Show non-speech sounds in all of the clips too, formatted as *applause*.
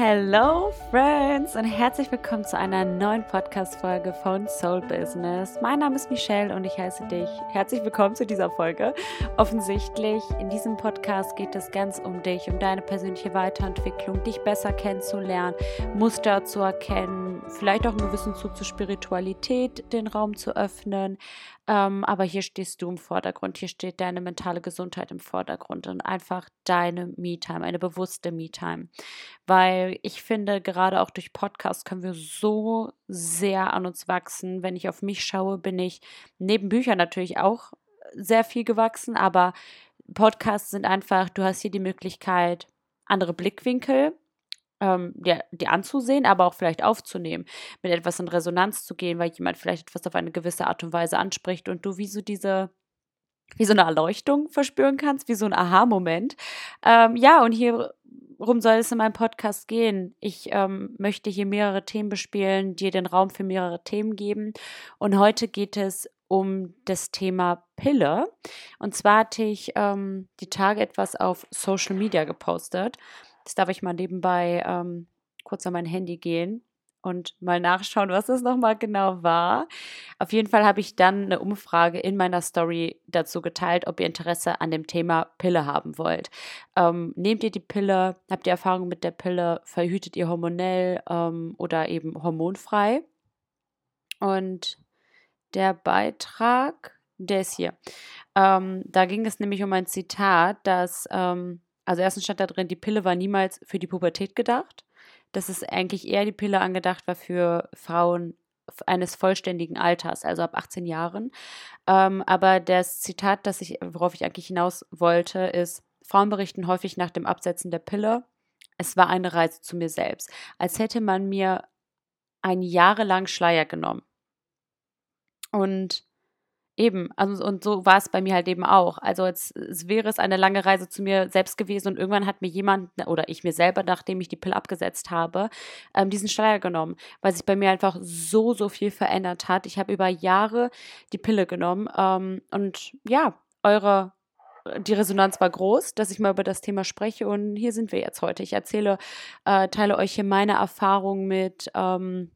Hello Friends und herzlich willkommen zu einer neuen Podcast-Folge von Soul Business. Mein Name ist Michelle und ich heiße dich herzlich willkommen zu dieser Folge. Offensichtlich, in diesem Podcast geht es ganz um dich, um deine persönliche Weiterentwicklung, dich besser kennenzulernen, Muster zu erkennen, vielleicht auch einen gewissen Zug zur Spiritualität den Raum zu öffnen, ähm, aber hier stehst du im Vordergrund, hier steht deine mentale Gesundheit im Vordergrund und einfach deine Me-Time, eine bewusste Me-Time. Weil ich finde, gerade auch durch Podcasts können wir so sehr an uns wachsen. Wenn ich auf mich schaue, bin ich neben Büchern natürlich auch sehr viel gewachsen, aber Podcasts sind einfach, du hast hier die Möglichkeit, andere Blickwinkel ähm, ja, die anzusehen, aber auch vielleicht aufzunehmen, mit etwas in Resonanz zu gehen, weil jemand vielleicht etwas auf eine gewisse Art und Weise anspricht und du wie so diese, wie so eine Erleuchtung verspüren kannst, wie so ein Aha-Moment. Ähm, ja, und hierum soll es in meinem Podcast gehen. Ich ähm, möchte hier mehrere Themen bespielen, dir den Raum für mehrere Themen geben. Und heute geht es um das Thema Pille. Und zwar hatte ich ähm, die Tage etwas auf Social Media gepostet. Jetzt darf ich mal nebenbei ähm, kurz an mein Handy gehen und mal nachschauen, was das nochmal genau war. Auf jeden Fall habe ich dann eine Umfrage in meiner Story dazu geteilt, ob ihr Interesse an dem Thema Pille haben wollt. Ähm, nehmt ihr die Pille? Habt ihr Erfahrung mit der Pille? Verhütet ihr hormonell ähm, oder eben hormonfrei? Und der Beitrag, der ist hier. Ähm, da ging es nämlich um ein Zitat, das ähm, also erstens stand da drin, die Pille war niemals für die Pubertät gedacht. Dass es eigentlich eher die Pille angedacht war für Frauen eines vollständigen Alters, also ab 18 Jahren. Ähm, aber das Zitat, das ich, worauf ich eigentlich hinaus wollte, ist, Frauen berichten häufig nach dem Absetzen der Pille, es war eine Reise zu mir selbst, als hätte man mir einen jahrelang Schleier genommen. Und Eben, also und so war es bei mir halt eben auch. Also als, es wäre es eine lange Reise zu mir selbst gewesen und irgendwann hat mir jemand oder ich mir selber, nachdem ich die Pille abgesetzt habe, ähm, diesen Schleier genommen, weil sich bei mir einfach so, so viel verändert hat. Ich habe über Jahre die Pille genommen ähm, und ja, eure die Resonanz war groß, dass ich mal über das Thema spreche und hier sind wir jetzt heute. Ich erzähle, äh, teile euch hier meine Erfahrungen mit. Ähm,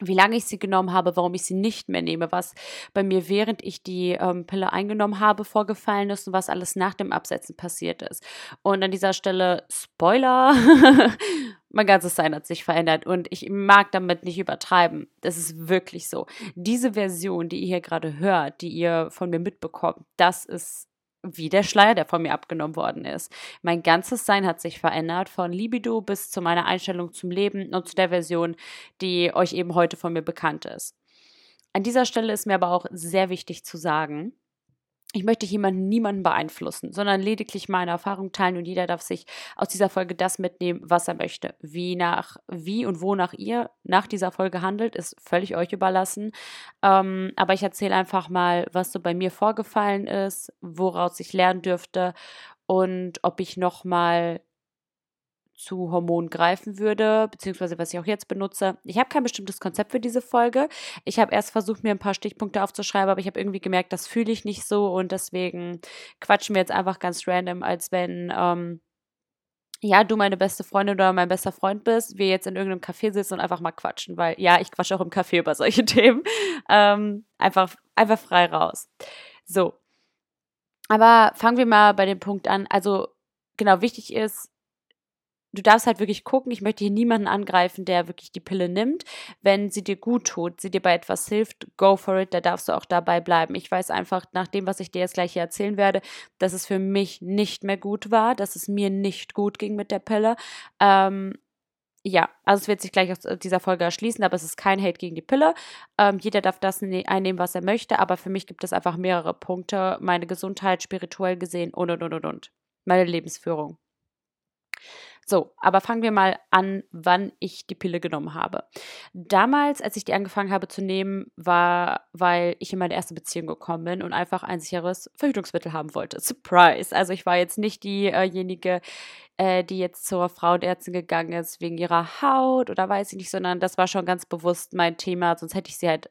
wie lange ich sie genommen habe, warum ich sie nicht mehr nehme, was bei mir während ich die ähm, Pille eingenommen habe vorgefallen ist und was alles nach dem Absetzen passiert ist. Und an dieser Stelle Spoiler, *laughs* mein ganzes Sein hat sich verändert und ich mag damit nicht übertreiben. Das ist wirklich so. Diese Version, die ihr hier gerade hört, die ihr von mir mitbekommt, das ist wie der Schleier, der von mir abgenommen worden ist. Mein ganzes Sein hat sich verändert, von Libido bis zu meiner Einstellung zum Leben und zu der Version, die euch eben heute von mir bekannt ist. An dieser Stelle ist mir aber auch sehr wichtig zu sagen, ich möchte jemanden, niemanden beeinflussen, sondern lediglich meine Erfahrung teilen und jeder darf sich aus dieser Folge das mitnehmen, was er möchte. Wie nach, wie und wonach ihr nach dieser Folge handelt, ist völlig euch überlassen. Ähm, aber ich erzähle einfach mal, was so bei mir vorgefallen ist, woraus ich lernen dürfte und ob ich nochmal zu Hormonen greifen würde, beziehungsweise was ich auch jetzt benutze. Ich habe kein bestimmtes Konzept für diese Folge. Ich habe erst versucht, mir ein paar Stichpunkte aufzuschreiben, aber ich habe irgendwie gemerkt, das fühle ich nicht so und deswegen quatschen wir jetzt einfach ganz random, als wenn ähm, ja, du meine beste Freundin oder mein bester Freund bist, wir jetzt in irgendeinem Café sitzen und einfach mal quatschen, weil ja, ich quatsche auch im Café über solche *laughs* Themen. Ähm, einfach, einfach frei raus. So. Aber fangen wir mal bei dem Punkt an. Also, genau, wichtig ist, du darfst halt wirklich gucken, ich möchte hier niemanden angreifen, der wirklich die Pille nimmt. Wenn sie dir gut tut, sie dir bei etwas hilft, go for it, da darfst du auch dabei bleiben. Ich weiß einfach, nach dem, was ich dir jetzt gleich hier erzählen werde, dass es für mich nicht mehr gut war, dass es mir nicht gut ging mit der Pille. Ähm, ja, also es wird sich gleich aus dieser Folge erschließen, aber es ist kein Hate gegen die Pille. Ähm, jeder darf das ne-, einnehmen, was er möchte, aber für mich gibt es einfach mehrere Punkte. Meine Gesundheit, spirituell gesehen und und und und und. Meine Lebensführung. So, aber fangen wir mal an, wann ich die Pille genommen habe. Damals, als ich die angefangen habe zu nehmen, war, weil ich in meine erste Beziehung gekommen bin und einfach ein sicheres Verhütungsmittel haben wollte. Surprise! Also ich war jetzt nicht diejenige, äh, die jetzt zur Frauenärztin gegangen ist wegen ihrer Haut oder weiß ich nicht, sondern das war schon ganz bewusst mein Thema, sonst hätte ich sie halt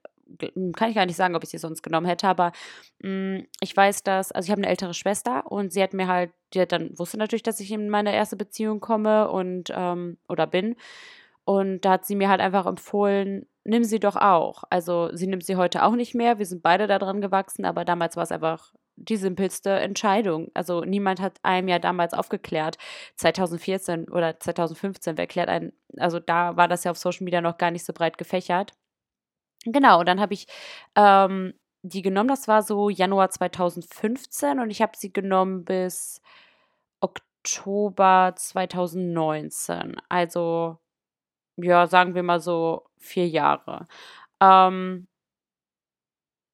kann ich gar nicht sagen, ob ich sie sonst genommen hätte, aber mh, hm, ich weiß, dass, also ich habe eine ältere Schwester und sie hat mir halt, die hat dann wusste natürlich, dass ich in meine erste Beziehung komme und ähm, oder bin. Und da hat sie mir halt einfach empfohlen, nimm sie doch auch. Also sie nimmt sie heute auch nicht mehr. Wir sind beide daran gewachsen, aber damals war es einfach die simpelste Entscheidung. Also niemand hat einem ja damals aufgeklärt. 2014 oder 2015, wer klärt einen, also da war das ja auf Social Media noch gar nicht so breit gefächert. Genau, dann habe ich ähm, die genommen, das war so Januar 2015 und ich habe sie genommen bis Oktober 2019. Also, ja, sagen wir mal so vier Jahre. Ähm,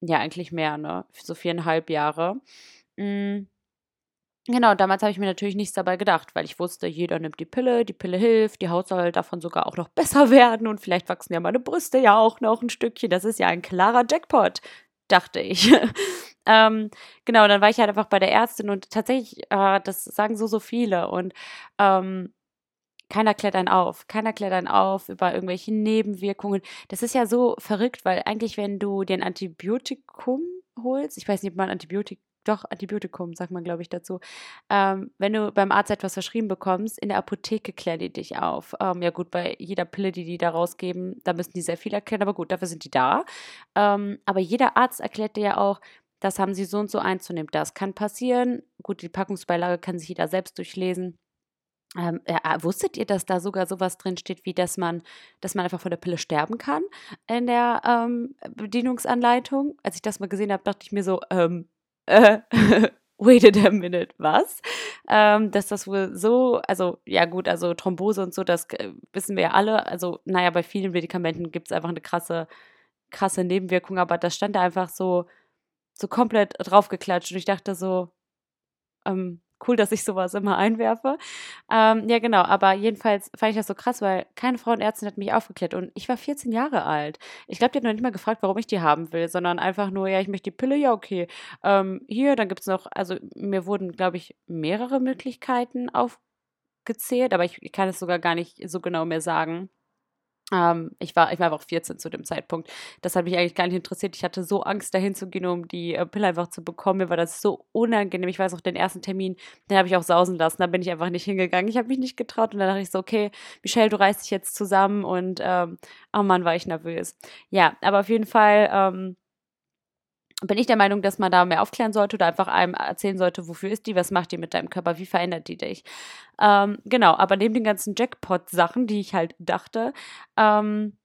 ja, eigentlich mehr, ne? So viereinhalb Jahre. Mhm. Genau, damals habe ich mir natürlich nichts dabei gedacht, weil ich wusste, jeder nimmt die Pille, die Pille hilft, die Haut soll davon sogar auch noch *laughs* besser werden und vielleicht wachsen ja meine Brüste ja auch noch ein Stückchen. Das ist ja ein klarer Jackpot, dachte ich. *laughs* ähm, genau, dann war ich halt einfach bei der Ärztin und tatsächlich, äh, das sagen so, so viele und ähm, keiner klärt einen auf. Keiner klärt einen auf über irgendwelche Nebenwirkungen. Das ist ja so verrückt, weil eigentlich, wenn du den Antibiotikum holst, ich weiß nicht, ob man Antibiotikum doch, Antibiotikum, sagt man, glaube ich, dazu. Ähm, wenn du beim Arzt etwas verschrieben bekommst, in der Apotheke klären die dich auf. Ähm, ja, gut, bei jeder Pille, die die da rausgeben, da müssen die sehr viel erklären, aber gut, dafür sind die da. Ähm, aber jeder Arzt erklärt dir ja auch, das haben sie so und so einzunehmen. Das kann passieren. Gut, die Packungsbeilage kann sich jeder selbst durchlesen. Ähm, ja, wusstet ihr, dass da sogar sowas drin steht, wie dass man, dass man einfach von der Pille sterben kann in der ähm, Bedienungsanleitung? Als ich das mal gesehen habe, dachte ich mir so, ähm, äh, *laughs* wait a minute, was? Ähm, dass das wohl so, also ja gut, also Thrombose und so, das äh, wissen wir ja alle. Also, naja, bei vielen Medikamenten gibt es einfach eine krasse, krasse Nebenwirkung, aber das stand da einfach so, so komplett draufgeklatscht und ich dachte so, ähm, cool, dass ich sowas immer einwerfe. Ähm, ja, genau, aber jedenfalls fand ich das so krass, weil keine Frauenärztin hat mich aufgeklärt und ich war 14 Jahre alt. Ich glaube, die hat noch nicht mal gefragt, warum ich die haben will, sondern einfach nur, ja, ich möchte die Pille, ja, okay. Ähm, hier, dann gibt es noch, also mir wurden, glaube ich, mehrere Möglichkeiten aufgezählt, aber ich, ich kann es sogar gar nicht so genau mehr sagen. Ähm, ich, war, ich war einfach 14 zu dem Zeitpunkt. Das hat mich eigentlich gar nicht interessiert. Ich hatte so Angst, dahin zu gehen, um die äh, Pille einfach zu bekommen. Mir war das so unangenehm. Ich weiß auch, den ersten Termin, den habe ich auch sausen lassen. Da bin ich einfach nicht hingegangen. Ich habe mich nicht getraut. Und dann dachte ich so, okay, Michelle, du reißt dich jetzt zusammen. Und ähm, oh Mann, war ich nervös. Ja, aber auf jeden Fall. Ähm, bin ich der Meinung, dass man da mehr aufklären sollte oder einfach einem erzählen sollte, wofür ist die, was macht die mit deinem Körper, wie verändert die dich. Ähm, genau, aber neben den ganzen Jackpot-Sachen, die ich halt dachte, ähm,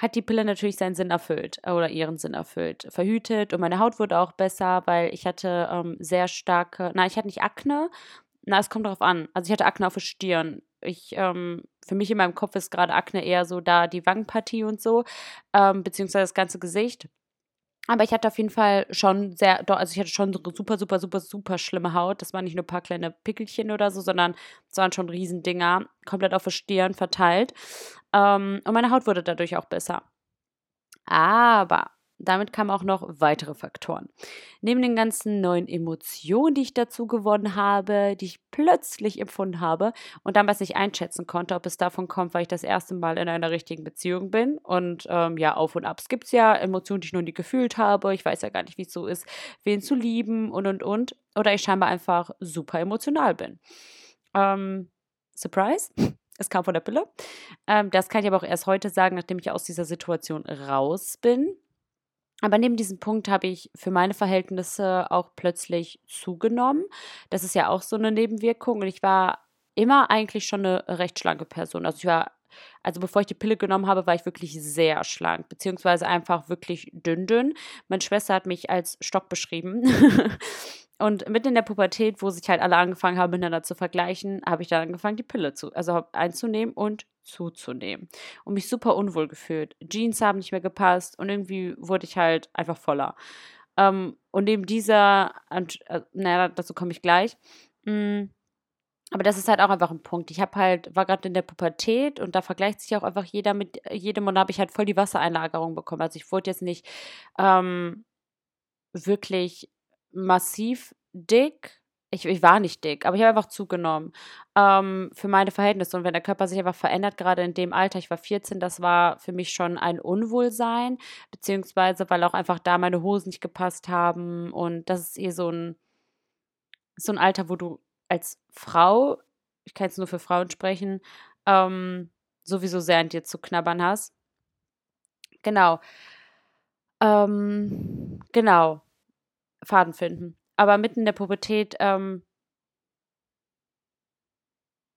hat die Pille natürlich seinen Sinn erfüllt oder ihren Sinn erfüllt, verhütet und meine Haut wurde auch besser, weil ich hatte ähm, sehr starke, na, ich hatte nicht Akne, na, es kommt darauf an. Also ich hatte Akne auf der Stirn. Ich, ähm, für mich in meinem Kopf ist gerade Akne eher so da die Wangenpartie und so, ähm, beziehungsweise das ganze Gesicht. Aber ich hatte auf jeden Fall schon sehr, also ich hatte schon super, super, super, super schlimme Haut. Das waren nicht nur ein paar kleine Pickelchen oder so, sondern es waren schon Riesendinger, komplett auf der Stirn verteilt. Ähm, und meine Haut wurde dadurch auch besser. Aber damit kamen auch noch weitere Faktoren. Neben den ganzen neuen Emotionen, die ich dazu gewonnen habe, die ich plötzlich empfunden habe und damals nicht einschätzen konnte, ob es davon kommt, weil ich das erste Mal in einer richtigen Beziehung bin. Und ähm, ja, Auf und Abs gibt es ja, Emotionen, die ich noch nie gefühlt habe. Ich weiß ja gar nicht, wie es so ist, wen zu lieben und und und. Oder ich scheinbar einfach super emotional bin. Ähm, Surprise? Es kam von der Pille. Ähm, das kann ich aber auch erst heute sagen, nachdem ich aus dieser Situation raus bin. Aber neben diesem Punkt habe ich für meine Verhältnisse auch plötzlich zugenommen. Das ist ja auch so eine Nebenwirkung. Und ich war immer eigentlich schon eine recht schlanke Person. Also ich war, also bevor ich die Pille genommen habe, war ich wirklich sehr schlank, beziehungsweise einfach wirklich dünn dünn. Meine Schwester hat mich als Stock beschrieben. *laughs* Und mitten in der Pubertät, wo sich halt alle angefangen haben, miteinander zu vergleichen, habe ich dann angefangen, die Pille zu, also einzunehmen und zuzunehmen. Und mich super unwohl gefühlt. Jeans haben nicht mehr gepasst und irgendwie wurde ich halt einfach voller. Ähm, und neben dieser, äh, naja, dazu komme ich gleich. Mm, aber das ist halt auch einfach ein Punkt. Ich habe halt, war gerade in der Pubertät und da vergleicht sich auch einfach jeder mit jedem und da habe ich halt voll die Wassereinlagerung bekommen. Also ich wurde jetzt nicht ähm, wirklich massiv dick, ich, ich war nicht dick, aber ich habe einfach zugenommen ähm, für meine Verhältnisse. Und wenn der Körper sich einfach verändert, gerade in dem Alter, ich war 14, das war für mich schon ein Unwohlsein, beziehungsweise weil auch einfach da meine Hosen nicht gepasst haben. Und das ist eh so ein, so ein Alter, wo du als Frau, ich kann jetzt nur für Frauen sprechen, ähm, sowieso sehr an dir zu knabbern hast. Genau. Ähm, genau. Faden finden aber mitten in der Pubertät, ähm,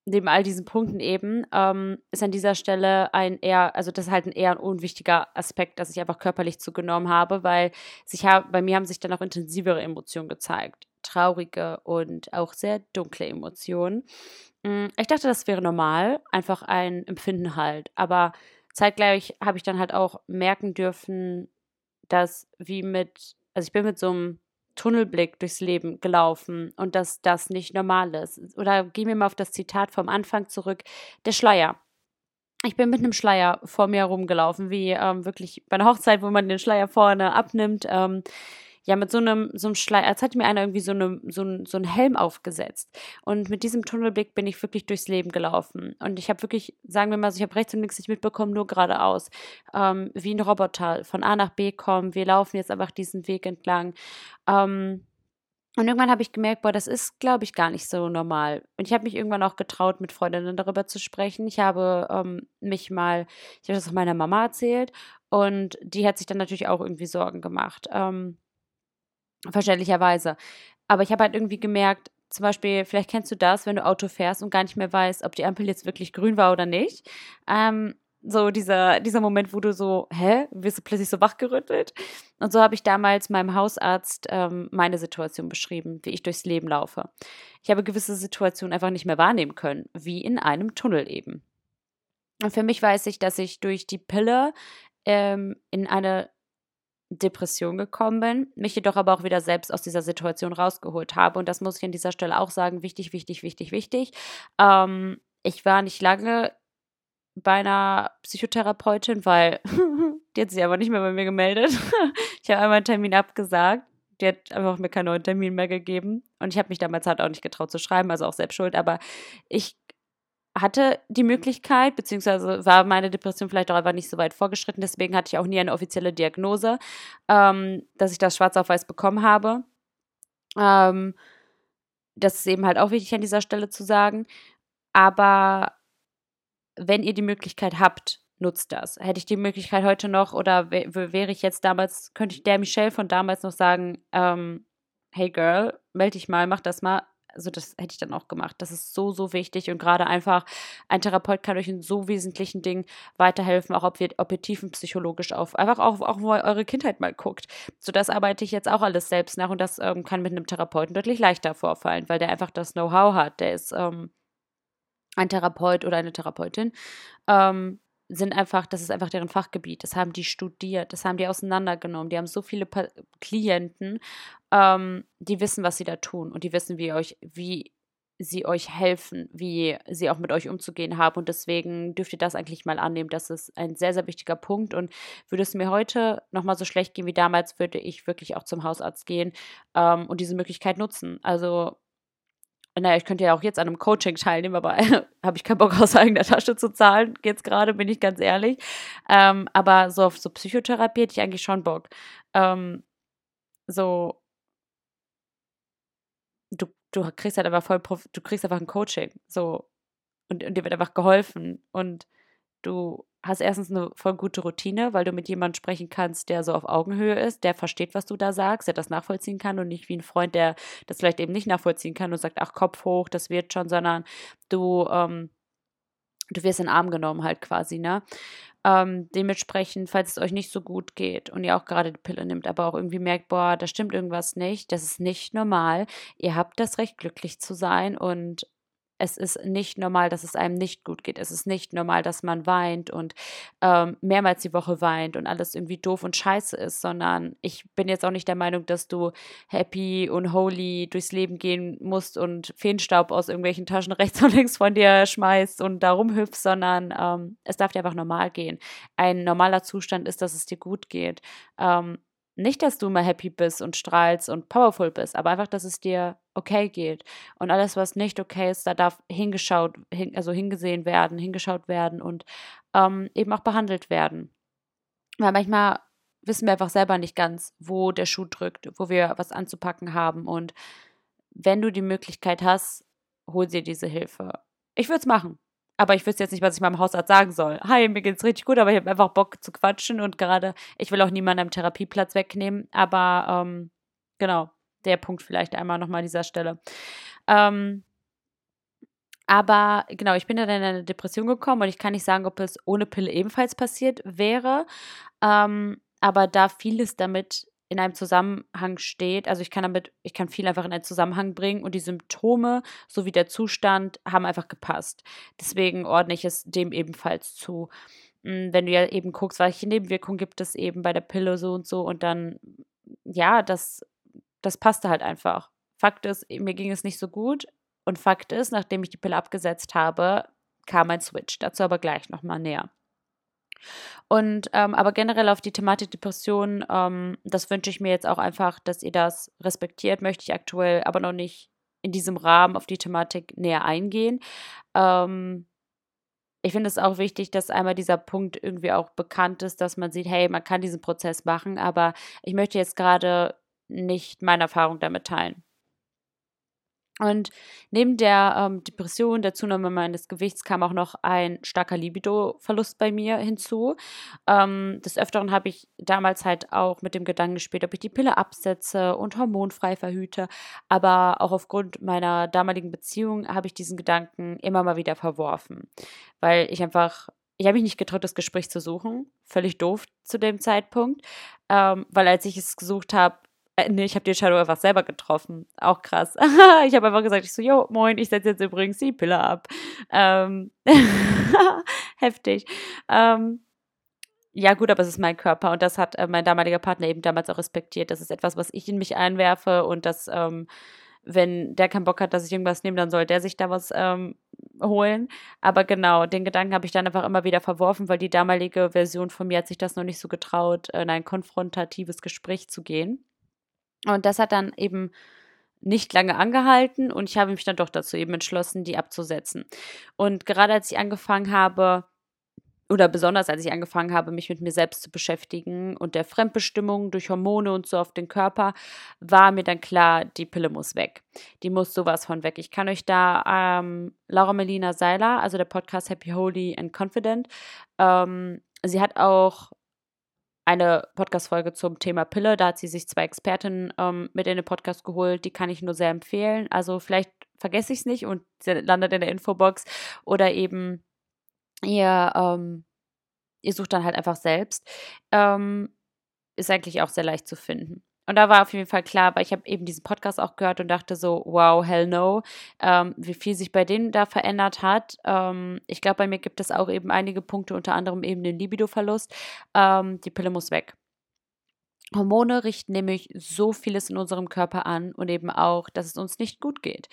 neben all diesen Punkten eben, ähm, ist an dieser Stelle ein eher, also das ist halt ein eher ein unwichtiger Aspekt, dass ich einfach körperlich zugenommen habe, weil sich bei mir haben sich dann auch intensivere Emotionen gezeigt. Traurige und auch sehr dunkle Emotionen. Mm, ich dachte, das wäre normal, einfach ein Empfinden halt. Aber zeitgleich habe ich dann halt auch merken dürfen, dass wie mit, also ich bin mit so einem Tunnelblick durchs Leben gelaufen und dass das nicht normal ist. Oder gehen wir mal auf das Zitat vom Anfang zurück, der Schleier. Ich bin mit einem Schleier vor mir herumgelaufen, wie ähm, wirklich bei einer Hochzeit, wo man den Schleier vorne abnimmt. Ähm, ja, mit so einem, so einem Schleier, als hätte mir einer irgendwie so, eine, so, ein, so einen Helm aufgesetzt. Und mit diesem Tunnelblick bin ich wirklich durchs Leben gelaufen. Und ich habe wirklich, sagen wir mal so, ich habe rechts und links nicht mitbekommen, nur geradeaus. Ähm, wie ein Roboter von A nach B kommen. Wir laufen jetzt einfach diesen Weg entlang. Ähm, und irgendwann habe ich gemerkt, boah, das ist, glaube ich, gar nicht so normal. Und ich habe mich irgendwann auch getraut, mit Freundinnen darüber zu sprechen. Ich habe ähm, mich mal, ich habe das auch meiner Mama erzählt und die hat sich dann natürlich auch irgendwie Sorgen gemacht. Ähm, Verständlicherweise. Aber ich habe halt irgendwie gemerkt, zum Beispiel, vielleicht kennst du das, wenn du Auto fährst und gar nicht mehr weißt, ob die Ampel jetzt wirklich grün war oder nicht. Ähm, so dieser, dieser Moment, wo du so, hä, wirst du plötzlich so wachgerüttelt? Und so habe ich damals meinem Hausarzt ähm, meine Situation beschrieben, wie ich durchs Leben laufe. Ich habe gewisse Situationen einfach nicht mehr wahrnehmen können, wie in einem Tunnel eben. Und für mich weiß ich, dass ich durch die Pille ähm, in eine Depression gekommen bin, mich jedoch aber auch wieder selbst aus dieser Situation rausgeholt habe. Und das muss ich an dieser Stelle auch sagen, wichtig, wichtig, wichtig, wichtig. Ähm, ich war nicht lange bei einer Psychotherapeutin, weil *laughs* die hat sich aber nicht mehr bei mir gemeldet. *laughs* ich habe einmal einen Termin abgesagt. Die hat einfach mir keinen neuen Termin mehr gegeben. Und ich habe mich damals halt auch nicht getraut zu schreiben, also auch selbst schuld. Aber ich hatte die Möglichkeit, beziehungsweise war meine Depression vielleicht auch einfach nicht so weit vorgeschritten. Deswegen hatte ich auch nie eine offizielle Diagnose, ähm, dass ich das schwarz auf weiß bekommen habe. Ähm, das ist eben halt auch wichtig an dieser Stelle zu sagen. Aber wenn ihr die Möglichkeit habt, nutzt das. Hätte ich die Möglichkeit heute noch oder wäre ich jetzt damals, könnte ich der Michelle von damals noch sagen, ähm, hey Girl, melde dich mal, mach das mal also das hätte ich dann auch gemacht. Das ist so, so wichtig und gerade einfach ein Therapeut kann euch in so wesentlichen Dingen weiterhelfen, auch ob, wir, ob ihr tiefenpsychologisch auf, einfach auch, auch wo eure Kindheit mal guckt. So das arbeite ich jetzt auch alles selbst nach und das ähm, kann mit einem Therapeuten deutlich leichter vorfallen, weil der einfach das Know-how hat. Der ist ähm, ein Therapeut oder eine Therapeutin. Ähm, sind einfach, das ist einfach deren Fachgebiet. Das haben die studiert, das haben die auseinandergenommen. Die haben so viele pa Klienten, ähm, die wissen, was sie da tun und die wissen, wie euch, wie sie euch helfen, wie sie auch mit euch umzugehen haben. Und deswegen dürft ihr das eigentlich mal annehmen. Das ist ein sehr, sehr wichtiger Punkt. Und würde es mir heute nochmal so schlecht gehen wie damals, würde ich wirklich auch zum Hausarzt gehen ähm, und diese Möglichkeit nutzen. Also naja, ich könnte ja auch jetzt an einem Coaching teilnehmen, aber *laughs* habe ich keinen Bock aus eigener Tasche zu zahlen, jetzt gerade, bin ich ganz ehrlich. Ähm, aber so auf so Psychotherapie hätte ich eigentlich schon Bock. Ähm, so, du, du kriegst halt einfach voll, du kriegst einfach ein Coaching, so, und, und dir wird einfach geholfen und du hast erstens eine voll gute Routine, weil du mit jemandem sprechen kannst, der so auf Augenhöhe ist, der versteht, was du da sagst, der das nachvollziehen kann und nicht wie ein Freund, der das vielleicht eben nicht nachvollziehen kann und sagt, ach, Kopf hoch, das wird schon, sondern du, ähm, du wirst in den Arm genommen halt quasi, ne? Ähm, dementsprechend, falls es euch nicht so gut geht und ihr auch gerade die Pille nimmt, aber auch irgendwie merkt, boah, da stimmt irgendwas nicht, das ist nicht normal. Ihr habt das Recht, glücklich zu sein und es ist nicht normal, dass es einem nicht gut geht. Es ist nicht normal, dass man weint und ähm, mehrmals die Woche weint und alles irgendwie doof und scheiße ist, sondern ich bin jetzt auch nicht der Meinung, dass du happy und holy durchs Leben gehen musst und Feenstaub aus irgendwelchen Taschen *laughs* rechts und links von dir schmeißt und da rumhüpfst, sondern ähm, es darf dir einfach normal gehen. Ein normaler Zustand ist, dass es dir gut geht. Ähm, nicht, dass du immer happy bist und strahlst und powerful bist, aber einfach, dass es dir okay geht. Und alles, was nicht okay ist, da darf hingeschaut, hin, also hingesehen werden, hingeschaut werden und ähm, eben auch behandelt werden. Weil manchmal wissen wir einfach selber nicht ganz, wo der Schuh drückt, wo wir was anzupacken haben. Und wenn du die Möglichkeit hast, hol dir diese Hilfe. Ich würde es machen. Aber ich wüsste jetzt nicht, was ich meinem Hausarzt sagen soll. Hi, mir geht's richtig gut, aber ich habe einfach Bock zu quatschen und gerade, ich will auch niemanden am Therapieplatz wegnehmen. Aber ähm, genau, der Punkt vielleicht einmal nochmal an dieser Stelle. Ähm, aber genau, ich bin dann in eine Depression gekommen und ich kann nicht sagen, ob es ohne Pille ebenfalls passiert wäre. Ähm, aber da vieles damit in einem Zusammenhang steht, also ich kann damit, ich kann viel einfach in einen Zusammenhang bringen und die Symptome sowie der Zustand haben einfach gepasst. Deswegen ordne ich es dem ebenfalls zu. Hm, wenn du ja eben guckst, welche Nebenwirkungen gibt es eben bei der Pille so und so und dann, ja, das, das passte halt einfach. Fakt ist, mir ging es nicht so gut und Fakt ist, nachdem ich die Pille abgesetzt habe, kam ein Switch. Dazu aber gleich nochmal näher. Und ähm, aber generell auf die Thematik Depression, ähm, das wünsche ich mir jetzt auch einfach, dass ihr das respektiert, möchte ich aktuell aber noch nicht in diesem Rahmen auf die Thematik näher eingehen. Ähm, ich finde es auch wichtig, dass einmal dieser Punkt irgendwie auch bekannt ist, dass man sieht, hey, man kann diesen Prozess machen, aber ich möchte jetzt gerade nicht meine Erfahrung damit teilen. Und neben der ähm, Depression, der Zunahme meines Gewichts kam auch noch ein starker Libido-Verlust bei mir hinzu. Ähm, des Öfteren habe ich damals halt auch mit dem Gedanken gespielt, ob ich die Pille absetze und hormonfrei verhüte. Aber auch aufgrund meiner damaligen Beziehung habe ich diesen Gedanken immer mal wieder verworfen, weil ich einfach ich habe mich nicht getraut, das Gespräch zu suchen. Völlig doof zu dem Zeitpunkt. Ähm, weil als ich es gesucht habe, äh, nee, ich habe die Entscheidung einfach selber getroffen. Auch krass. *laughs* ich habe einfach gesagt, ich so, jo, moin, ich setze jetzt übrigens die Pille ab. Ähm, *laughs* heftig. Ähm, ja, gut, aber es ist mein Körper und das hat äh, mein damaliger Partner eben damals auch respektiert. Das ist etwas, was ich in mich einwerfe und das, ähm, wenn der keinen Bock hat, dass ich irgendwas nehme, dann soll der sich da was ähm, holen. Aber genau, den Gedanken habe ich dann einfach immer wieder verworfen, weil die damalige Version von mir hat sich das noch nicht so getraut, in ein konfrontatives Gespräch zu gehen. Und das hat dann eben nicht lange angehalten und ich habe mich dann doch dazu eben entschlossen, die abzusetzen. Und gerade als ich angefangen habe, oder besonders als ich angefangen habe, mich mit mir selbst zu beschäftigen und der Fremdbestimmung durch Hormone und so auf den Körper, war mir dann klar, die Pille muss weg. Die muss sowas von weg. Ich kann euch da ähm, Laura Melina Seiler, also der Podcast Happy, Holy and Confident, ähm, sie hat auch eine Podcast-Folge zum Thema Pille. Da hat sie sich zwei Expertinnen ähm, mit in den Podcast geholt. Die kann ich nur sehr empfehlen. Also vielleicht vergesse ich es nicht und landet in der Infobox. Oder eben ihr, ähm, ihr sucht dann halt einfach selbst. Ähm, ist eigentlich auch sehr leicht zu finden. Und da war auf jeden Fall klar, weil ich habe eben diesen Podcast auch gehört und dachte so, wow, hell no, ähm, wie viel sich bei denen da verändert hat. Ähm, ich glaube, bei mir gibt es auch eben einige Punkte, unter anderem eben den Libido-Verlust. Ähm, die Pille muss weg. Hormone richten nämlich so vieles in unserem Körper an und eben auch, dass es uns nicht gut geht.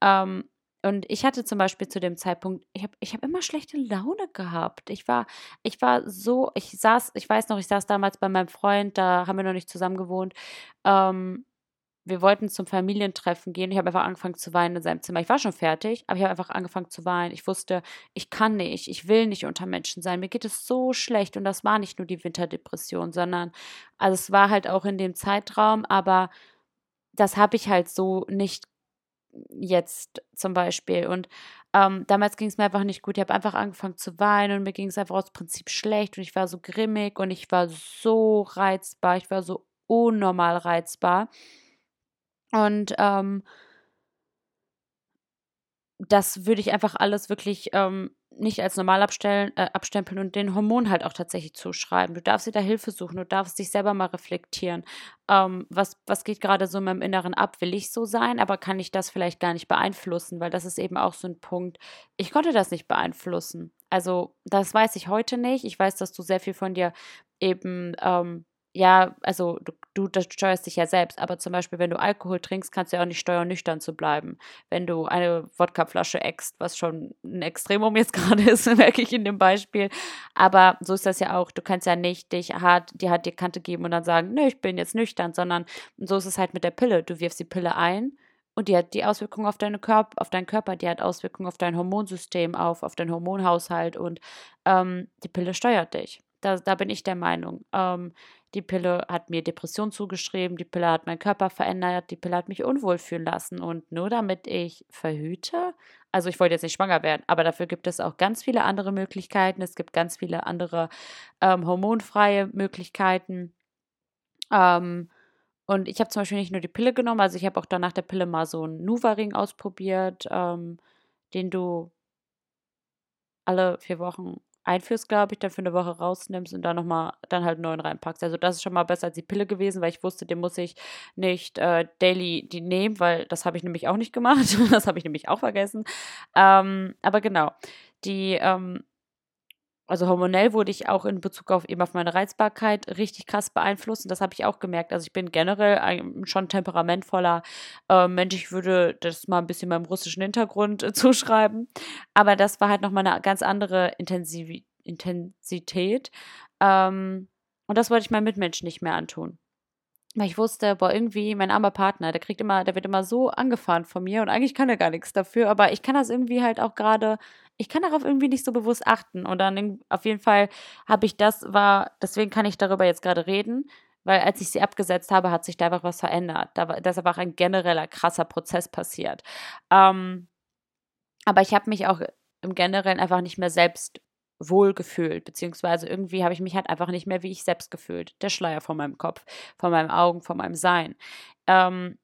Ähm, und ich hatte zum Beispiel zu dem Zeitpunkt, ich habe ich hab immer schlechte Laune gehabt. Ich war, ich war so, ich saß, ich weiß noch, ich saß damals bei meinem Freund, da haben wir noch nicht zusammen gewohnt. Ähm, wir wollten zum Familientreffen gehen. Ich habe einfach angefangen zu weinen in seinem Zimmer. Ich war schon fertig, aber ich habe einfach angefangen zu weinen. Ich wusste, ich kann nicht, ich will nicht unter Menschen sein. Mir geht es so schlecht. Und das war nicht nur die Winterdepression, sondern, also es war halt auch in dem Zeitraum, aber das habe ich halt so nicht jetzt zum Beispiel. Und ähm, damals ging es mir einfach nicht gut. Ich habe einfach angefangen zu weinen und mir ging es einfach aus Prinzip schlecht und ich war so grimmig und ich war so reizbar. Ich war so unnormal reizbar. Und ähm, das würde ich einfach alles wirklich ähm, nicht als normal abstellen, äh, abstempeln und den Hormonen halt auch tatsächlich zuschreiben. Du darfst dir da Hilfe suchen, du darfst dich selber mal reflektieren. Ähm, was, was geht gerade so in meinem Inneren ab? Will ich so sein, aber kann ich das vielleicht gar nicht beeinflussen? Weil das ist eben auch so ein Punkt. Ich konnte das nicht beeinflussen. Also, das weiß ich heute nicht. Ich weiß, dass du sehr viel von dir eben, ähm, ja, also du, du, das steuerst dich ja selbst. Aber zum Beispiel, wenn du Alkohol trinkst, kannst du ja auch nicht steuern, nüchtern zu bleiben. Wenn du eine Wodkaflasche eckst, was schon ein Extremum jetzt *laughs* gerade ist, merke ich in dem Beispiel. Aber so ist das ja auch. Du kannst ja nicht dich hart, die hat die Kante geben und dann sagen, nö, ich bin jetzt nüchtern, sondern so ist es halt mit der Pille. Du wirfst die Pille ein und die hat die Auswirkungen auf, deine Körp auf deinen Körper, die hat Auswirkungen auf dein Hormonsystem, auf, auf deinen Hormonhaushalt und ähm, die Pille steuert dich. Da, da bin ich der Meinung. Ähm, die Pille hat mir Depression zugeschrieben, die Pille hat meinen Körper verändert, die Pille hat mich unwohl fühlen lassen. Und nur damit ich verhüte, also ich wollte jetzt nicht schwanger werden, aber dafür gibt es auch ganz viele andere Möglichkeiten. Es gibt ganz viele andere ähm, hormonfreie Möglichkeiten. Ähm, und ich habe zum Beispiel nicht nur die Pille genommen, also ich habe auch danach der Pille mal so einen Nuva-Ring ausprobiert, ähm, den du alle vier Wochen einführst, glaube ich, dann für eine Woche rausnimmst und dann nochmal, dann halt neuen reinpackst. Also das ist schon mal besser als die Pille gewesen, weil ich wusste, den muss ich nicht äh, daily die nehmen, weil das habe ich nämlich auch nicht gemacht. *laughs* das habe ich nämlich auch vergessen. Ähm, aber genau, die ähm, also hormonell wurde ich auch in Bezug auf eben auf meine Reizbarkeit richtig krass beeinflusst und das habe ich auch gemerkt. Also ich bin generell ein schon temperamentvoller äh, Mensch. Ich würde das mal ein bisschen meinem russischen Hintergrund äh, *laughs* zuschreiben. Aber das war halt nochmal eine ganz andere Intensiv Intensität. Ähm, und das wollte ich meinen Mitmenschen nicht mehr antun. Weil ich wusste, boah, irgendwie mein armer Partner, der kriegt immer, der wird immer so angefahren von mir und eigentlich kann er gar nichts dafür, aber ich kann das irgendwie halt auch gerade ich kann darauf irgendwie nicht so bewusst achten. Und dann auf jeden Fall habe ich das, war, deswegen kann ich darüber jetzt gerade reden, weil als ich sie abgesetzt habe, hat sich da einfach was verändert. Da war, das ist einfach ein genereller krasser Prozess passiert. Ähm, aber ich habe mich auch im Generellen einfach nicht mehr selbst wohl gefühlt, beziehungsweise irgendwie habe ich mich halt einfach nicht mehr wie ich selbst gefühlt. Der Schleier vor meinem Kopf, vor meinen Augen, vor meinem Sein. Ähm,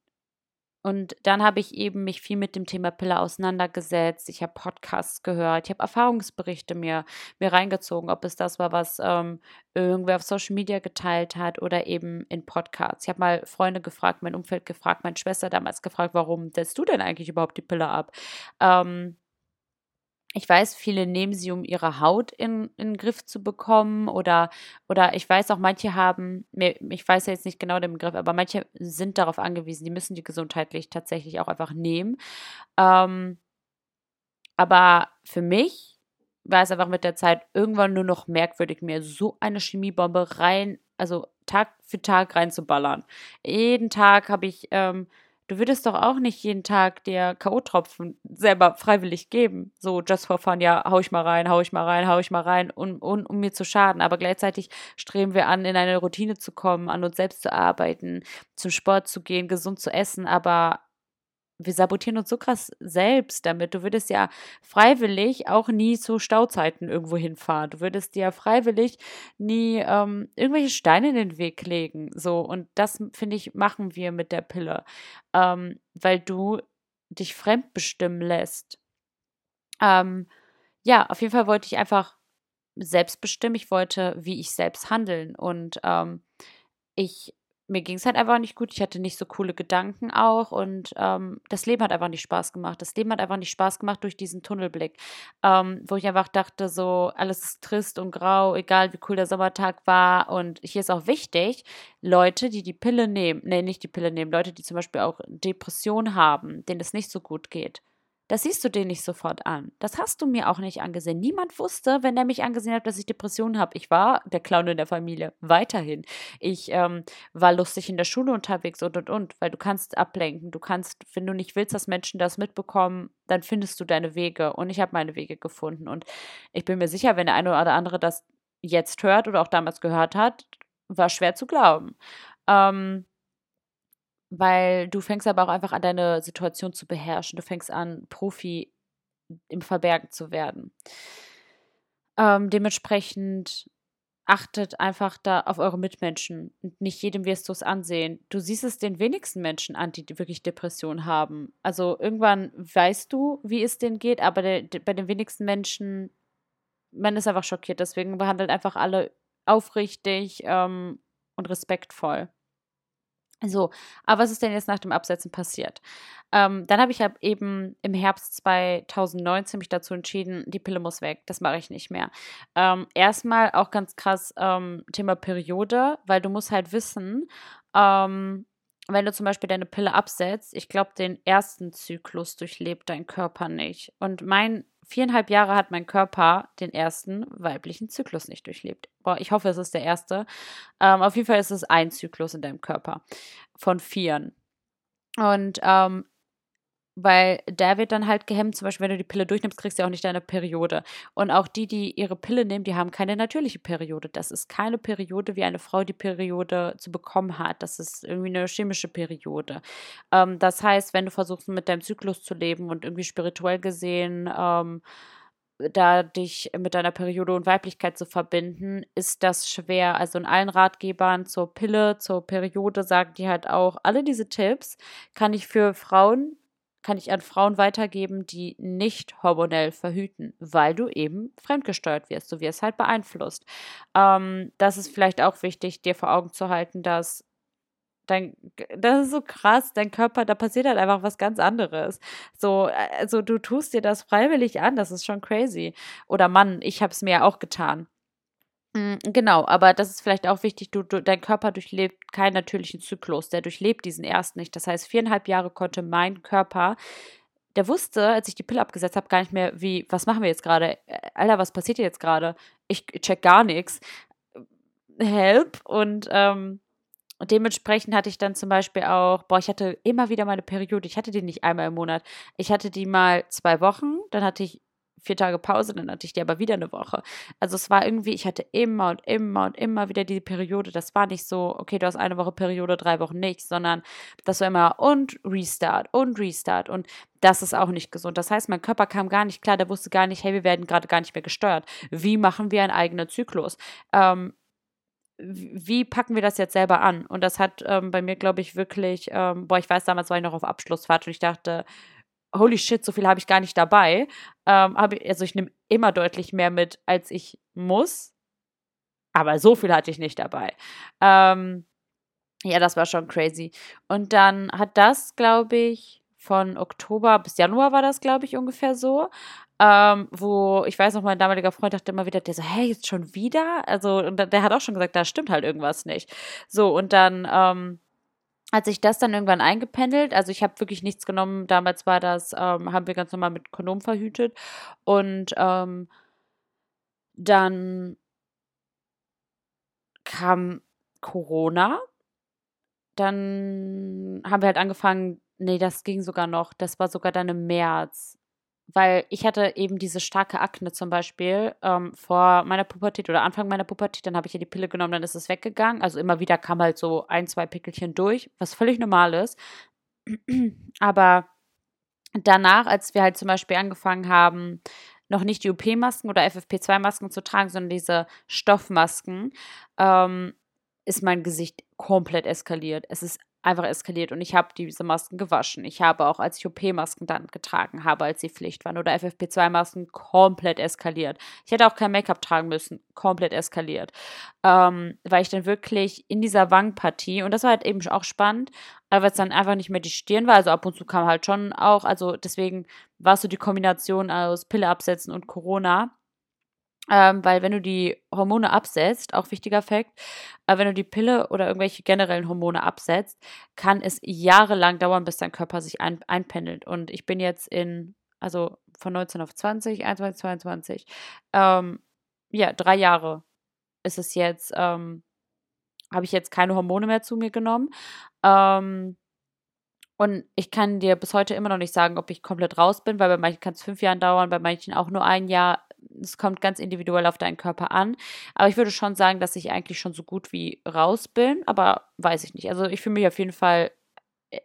und dann habe ich eben mich viel mit dem Thema Pille auseinandergesetzt. Ich habe Podcasts gehört, ich habe Erfahrungsberichte mir, mir reingezogen, ob es das war, was ähm, irgendwer auf Social Media geteilt hat oder eben in Podcasts. Ich habe mal Freunde gefragt, mein Umfeld gefragt, meine Schwester damals gefragt, warum setzt du denn eigentlich überhaupt die Pille ab? Ähm, ich weiß, viele nehmen sie, um ihre Haut in, in den Griff zu bekommen oder, oder ich weiß auch, manche haben, ich weiß ja jetzt nicht genau den Begriff, aber manche sind darauf angewiesen, die müssen die gesundheitlich tatsächlich auch einfach nehmen. Ähm, aber für mich war es einfach mit der Zeit irgendwann nur noch merkwürdig, mir so eine Chemiebombe rein, also Tag für Tag reinzuballern. Jeden Tag habe ich ähm, Du würdest doch auch nicht jeden Tag dir K.O.-Tropfen selber freiwillig geben. So, just for fun, ja, hau ich mal rein, hau ich mal rein, hau ich mal rein, um, um, um mir zu schaden. Aber gleichzeitig streben wir an, in eine Routine zu kommen, an uns selbst zu arbeiten, zum Sport zu gehen, gesund zu essen. Aber wir sabotieren uns so krass selbst damit. Du würdest ja freiwillig auch nie zu Stauzeiten irgendwo hinfahren. Du würdest dir freiwillig nie ähm, irgendwelche Steine in den Weg legen. So, und das, finde ich, machen wir mit der Pille. Ähm, weil du dich fremdbestimmen lässt. Ähm, ja, auf jeden Fall wollte ich einfach selbst bestimmen. Ich wollte, wie ich selbst handeln. Und ähm, ich mir ging es halt einfach nicht gut. Ich hatte nicht so coole Gedanken auch und ähm, das Leben hat einfach nicht Spaß gemacht. Das Leben hat einfach nicht Spaß gemacht durch diesen Tunnelblick, ähm, wo ich einfach dachte, so alles ist trist und grau, egal wie cool der Sommertag war. Und hier ist auch wichtig, Leute, die die Pille nehmen, nee, nicht die Pille nehmen, Leute, die zum Beispiel auch Depression haben, denen es nicht so gut geht das siehst du dir nicht sofort an. Das hast du mir auch nicht angesehen. Niemand wusste, wenn er mich angesehen hat, dass ich Depressionen habe. Ich war der Clown in der Familie. Weiterhin. Ich ähm, war lustig in der Schule unterwegs und und und, weil du kannst ablenken. Du kannst, wenn du nicht willst, dass Menschen das mitbekommen, dann findest du deine Wege. Und ich habe meine Wege gefunden. Und ich bin mir sicher, wenn der eine oder andere das jetzt hört oder auch damals gehört hat, war schwer zu glauben. Ähm, weil du fängst aber auch einfach an, deine Situation zu beherrschen. Du fängst an, Profi im Verbergen zu werden. Ähm, dementsprechend achtet einfach da auf eure Mitmenschen und nicht jedem wirst du es ansehen. Du siehst es den wenigsten Menschen an, die wirklich Depressionen haben. Also irgendwann weißt du, wie es denen geht, aber der, der, bei den wenigsten Menschen, man ist einfach schockiert. Deswegen behandelt einfach alle aufrichtig ähm, und respektvoll. So, aber was ist denn jetzt nach dem Absetzen passiert? Ähm, dann habe ich halt eben im Herbst 2019 mich dazu entschieden, die Pille muss weg, das mache ich nicht mehr. Ähm, erstmal auch ganz krass ähm, Thema Periode, weil du musst halt wissen, Ähm, wenn du zum Beispiel deine Pille absetzt, ich glaube, den ersten Zyklus durchlebt dein Körper nicht. Und mein viereinhalb Jahre hat mein Körper den ersten weiblichen Zyklus nicht durchlebt. Boah, ich hoffe, es ist der erste. Ähm, auf jeden Fall ist es ein Zyklus in deinem Körper von vieren. Und ähm, weil der wird dann halt gehemmt, zum Beispiel, wenn du die Pille durchnimmst, kriegst du ja auch nicht deine Periode. Und auch die, die ihre Pille nehmen, die haben keine natürliche Periode. Das ist keine Periode, wie eine Frau die Periode zu bekommen hat. Das ist irgendwie eine chemische Periode. Ähm, das heißt, wenn du versuchst, mit deinem Zyklus zu leben und irgendwie spirituell gesehen, ähm, da dich mit deiner Periode und Weiblichkeit zu verbinden, ist das schwer. Also in allen Ratgebern zur Pille, zur Periode sagen die halt auch, alle diese Tipps kann ich für Frauen kann ich an Frauen weitergeben, die nicht hormonell verhüten, weil du eben fremdgesteuert wirst. Du wirst halt beeinflusst. Ähm, das ist vielleicht auch wichtig, dir vor Augen zu halten, dass dein, das ist so krass, dein Körper, da passiert halt einfach was ganz anderes. So, also du tust dir das freiwillig an, das ist schon crazy. Oder Mann, ich habe es mir auch getan. Mm, genau, aber das ist vielleicht auch wichtig, du, du, dein Körper durchlebt keinen natürlichen Zyklus, der durchlebt diesen erst nicht. Das heißt, viereinhalb Jahre konnte mein Körper, der wusste, als ich die Pille abgesetzt habe, gar nicht mehr, wie, was machen wir jetzt gerade? Äh, Alter, was passiert hier jetzt gerade? Ich check gar nichts. Help. Und ähm, dementsprechend hatte ich dann zum Beispiel auch, boah, ich hatte immer wieder meine Periode. Ich hatte die nicht einmal im Monat. Ich hatte die mal zwei Wochen, dann hatte ich vier Tage Pause, dann hatte ich die aber wieder eine Woche. Also es war irgendwie, ich hatte immer und immer und immer wieder die Periode. Das war nicht so, okay, du hast eine Woche Periode, drei Wochen nicht, sondern das war immer und Restart und Restart und das ist auch nicht gesund. Das heißt, mein Körper kam gar nicht klar, der wusste gar nicht, hey, wir werden gerade gar nicht mehr gesteuert. Wie machen wir einen eigenen Zyklus? Ähm, wie packen wir das jetzt selber an? Und das hat ähm, bei mir, glaube ich, wirklich, ähm, boah, ich weiß, damals war ich noch auf Abschlussfahrt und ich dachte, holy shit, so viel habe ich gar nicht dabei. Ähm, also ich nehme immer deutlich mehr mit, als ich muss. Aber so viel hatte ich nicht dabei. Ähm, ja, das war schon crazy. Und dann hat das, glaube ich, von Oktober bis Januar war das, glaube ich, ungefähr so. Ähm, wo ich weiß noch, mein damaliger Freund dachte immer wieder, der so, hey, jetzt schon wieder? Also, und der hat auch schon gesagt, da stimmt halt irgendwas nicht. So, und dann ähm, hat sich das dann irgendwann eingependelt. Also ich habe wirklich nichts genommen. Damals war das, ähm, haben wir ganz normal mit Kondom verhütet. Und ähm, dann kam Corona. Dann haben wir halt angefangen, nee, das ging sogar noch. Das war sogar dann im März weil ich hatte eben diese starke Akne zum Beispiel ähm, vor meiner Pubertät oder Anfang meiner Pubertät, dann habe ich ja die Pille genommen, dann ist es weggegangen. Also immer wieder kam halt so ein, zwei Pickelchen durch, was völlig normal ist. *clears throat* Aber danach, als wir halt zum Beispiel angefangen haben, noch nicht die OP-Masken oder FFP2-Masken zu tragen, sondern diese Stoffmasken, ähm, ist mein Gesicht komplett eskaliert. Es ist einfach eskaliert und ich habe diese Masken gewaschen. Ich habe auch, als ich OP-Masken dann getragen habe, als sie Pflicht waren oder FFP2-Masken, komplett eskaliert. Ich hätte auch kein Make-up tragen müssen, komplett eskaliert. Ähm, weil ich dann wirklich in dieser Wangenpartie, und das war halt eben auch spannend, weil es dann einfach nicht mehr die Stirn war, also ab und zu kam halt schon auch, also deswegen war es so die Kombination aus Pille absetzen und Corona ähm, weil wenn du die Hormone absetzt, auch wichtiger Fakt, äh, wenn du die Pille oder irgendwelche generellen Hormone absetzt, kann es jahrelang dauern, bis dein Körper sich ein, einpendelt. Und ich bin jetzt in, also von 19 auf 20, 21, 22, ähm, ja, drei Jahre ist es jetzt, ähm, habe ich jetzt keine Hormone mehr zu mir genommen. Ähm, und ich kann dir bis heute immer noch nicht sagen, ob ich komplett raus bin, weil bei manchen kann es fünf Jahre dauern, bei manchen auch nur ein Jahr es kommt ganz individuell auf deinen Körper an. Aber ich würde schon sagen, dass ich eigentlich schon so gut wie raus bin, aber weiß ich nicht. Also ich fühle mich auf jeden Fall,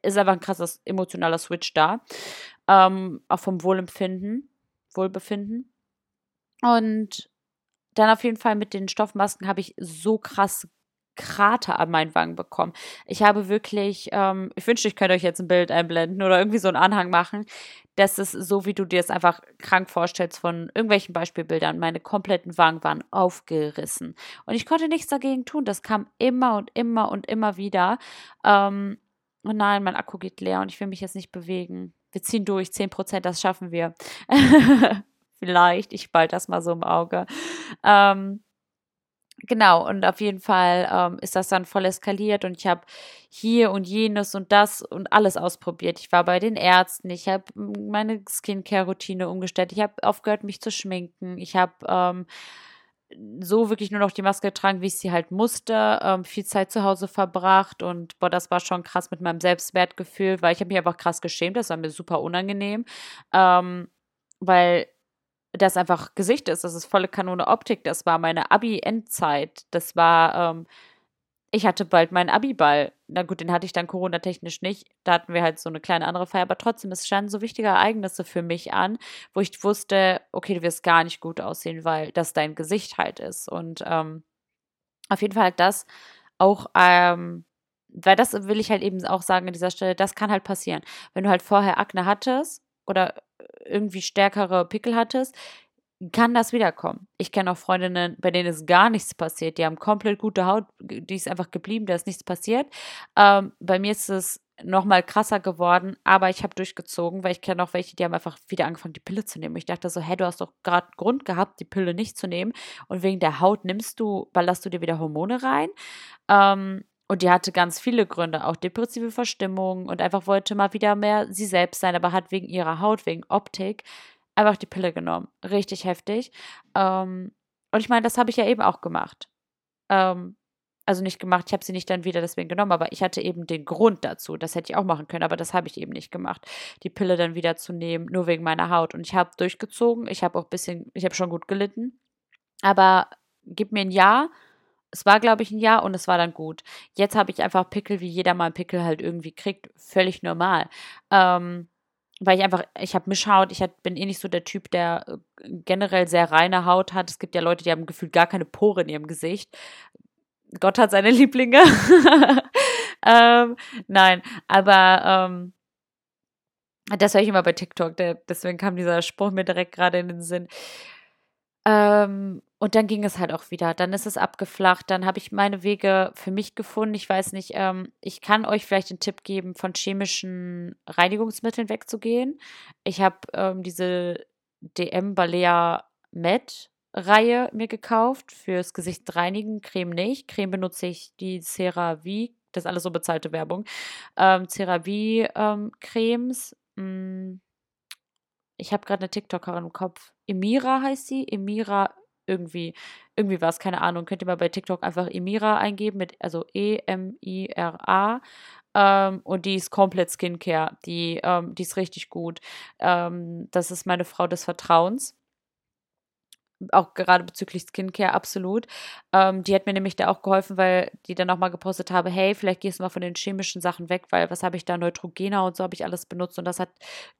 ist einfach ein krasses emotionaler Switch da. Ähm, auch vom Wohlempfinden, Wohlbefinden. Und dann auf jeden Fall mit den Stoffmasken habe ich so krass Krater an meinen Wangen bekommen. Ich habe wirklich, ähm, ich wünschte, ich könnte euch jetzt ein Bild einblenden oder irgendwie so einen Anhang machen. Das ist so, wie du dir es einfach krank vorstellst von irgendwelchen Beispielbildern. Meine kompletten Wangen waren aufgerissen. Und ich konnte nichts dagegen tun. Das kam immer und immer und immer wieder. Ähm, oh nein, mein Akku geht leer und ich will mich jetzt nicht bewegen. Wir ziehen durch, 10 Prozent, das schaffen wir. *laughs* Vielleicht, ich bald das mal so im Auge. Ähm, Genau, und auf jeden Fall ähm, ist das dann voll eskaliert und ich habe hier und jenes und das und alles ausprobiert. Ich war bei den Ärzten, ich habe meine Skincare-Routine umgestellt, ich habe aufgehört, mich zu schminken, ich habe ähm, so wirklich nur noch die Maske getragen, wie ich sie halt musste, ähm, viel Zeit zu Hause verbracht und boah, das war schon krass mit meinem Selbstwertgefühl, weil ich habe mich einfach krass geschämt, das war mir super unangenehm, ähm, weil das einfach Gesicht ist. Das ist volle Kanone Optik. Das war meine Abi-Endzeit. Das war, ähm, ich hatte bald meinen Abi-Ball. Na gut, den hatte ich dann Corona-technisch nicht. Da hatten wir halt so eine kleine andere Feier. Aber trotzdem, es standen so wichtige Ereignisse für mich an, wo ich wusste, okay, du wirst gar nicht gut aussehen, weil das dein Gesicht halt ist. Und ähm, auf jeden Fall halt das auch, ähm, weil das will ich halt eben auch sagen an dieser Stelle, das kann halt passieren. Wenn du halt vorher Akne hattest oder irgendwie stärkere Pickel hattest, kann das wiederkommen. Ich kenne auch Freundinnen, bei denen ist gar nichts passiert. Die haben komplett gute Haut, die ist einfach geblieben, da ist nichts passiert. Ähm, bei mir ist es nochmal krasser geworden, aber ich habe durchgezogen, weil ich kenne auch welche, die haben einfach wieder angefangen, die Pille zu nehmen. Ich dachte so, hey, du hast doch gerade Grund gehabt, die Pille nicht zu nehmen und wegen der Haut nimmst du, ballerst du dir wieder Hormone rein. Ähm, und die hatte ganz viele Gründe, auch depressive Verstimmung und einfach wollte mal wieder mehr sie selbst sein, aber hat wegen ihrer Haut, wegen Optik einfach die Pille genommen. Richtig heftig. Ähm, und ich meine, das habe ich ja eben auch gemacht. Ähm, also nicht gemacht, ich habe sie nicht dann wieder deswegen genommen, aber ich hatte eben den Grund dazu. Das hätte ich auch machen können, aber das habe ich eben nicht gemacht, die Pille dann wieder zu nehmen, nur wegen meiner Haut. Und ich habe durchgezogen, ich habe auch ein bisschen, ich habe schon gut gelitten. Aber gib mir ein Jahr, es war, glaube ich, ein Jahr und es war dann gut. Jetzt habe ich einfach Pickel, wie jeder mal Pickel halt irgendwie kriegt. Völlig normal. Ähm, weil ich einfach, ich habe Mischhaut, ich bin eh nicht so der Typ, der äh, generell sehr reine Haut hat. Es gibt ja Leute, die haben gefühlt gar keine Pore in ihrem Gesicht. Gott hat seine *laughs* Lieblinge. ähm, nein, aber ähm, das höre ich immer bei TikTok, der, deswegen kam dieser Spruch mir direkt gerade in den Sinn. Ähm, und dann ging es halt auch wieder. Dann ist es abgeflacht. Dann habe ich meine Wege für mich gefunden. Ich weiß nicht, ähm, ich kann euch vielleicht den Tipp geben, von chemischen Reinigungsmitteln wegzugehen. Ich habe ähm, diese DM Balea Med Reihe mir gekauft fürs Gesicht reinigen. Creme nicht. Creme benutze ich die CeraVe. Das ist alles so bezahlte Werbung. Ähm, CeraVe ähm, Cremes. Mm, ich habe gerade eine TikTokerin im Kopf. Emira heißt sie. Emira irgendwie, irgendwie was, keine Ahnung. Könnt ihr mal bei TikTok einfach Emira eingeben, mit, also E-M-I-R-A. Ähm, und die ist komplett Skincare. Die, ähm, die ist richtig gut. Ähm, das ist meine Frau des Vertrauens auch gerade bezüglich Skincare absolut. Ähm, die hat mir nämlich da auch geholfen, weil die dann nochmal gepostet habe, hey, vielleicht gehst du mal von den chemischen Sachen weg, weil was habe ich da, Neutrogena und so habe ich alles benutzt und das hat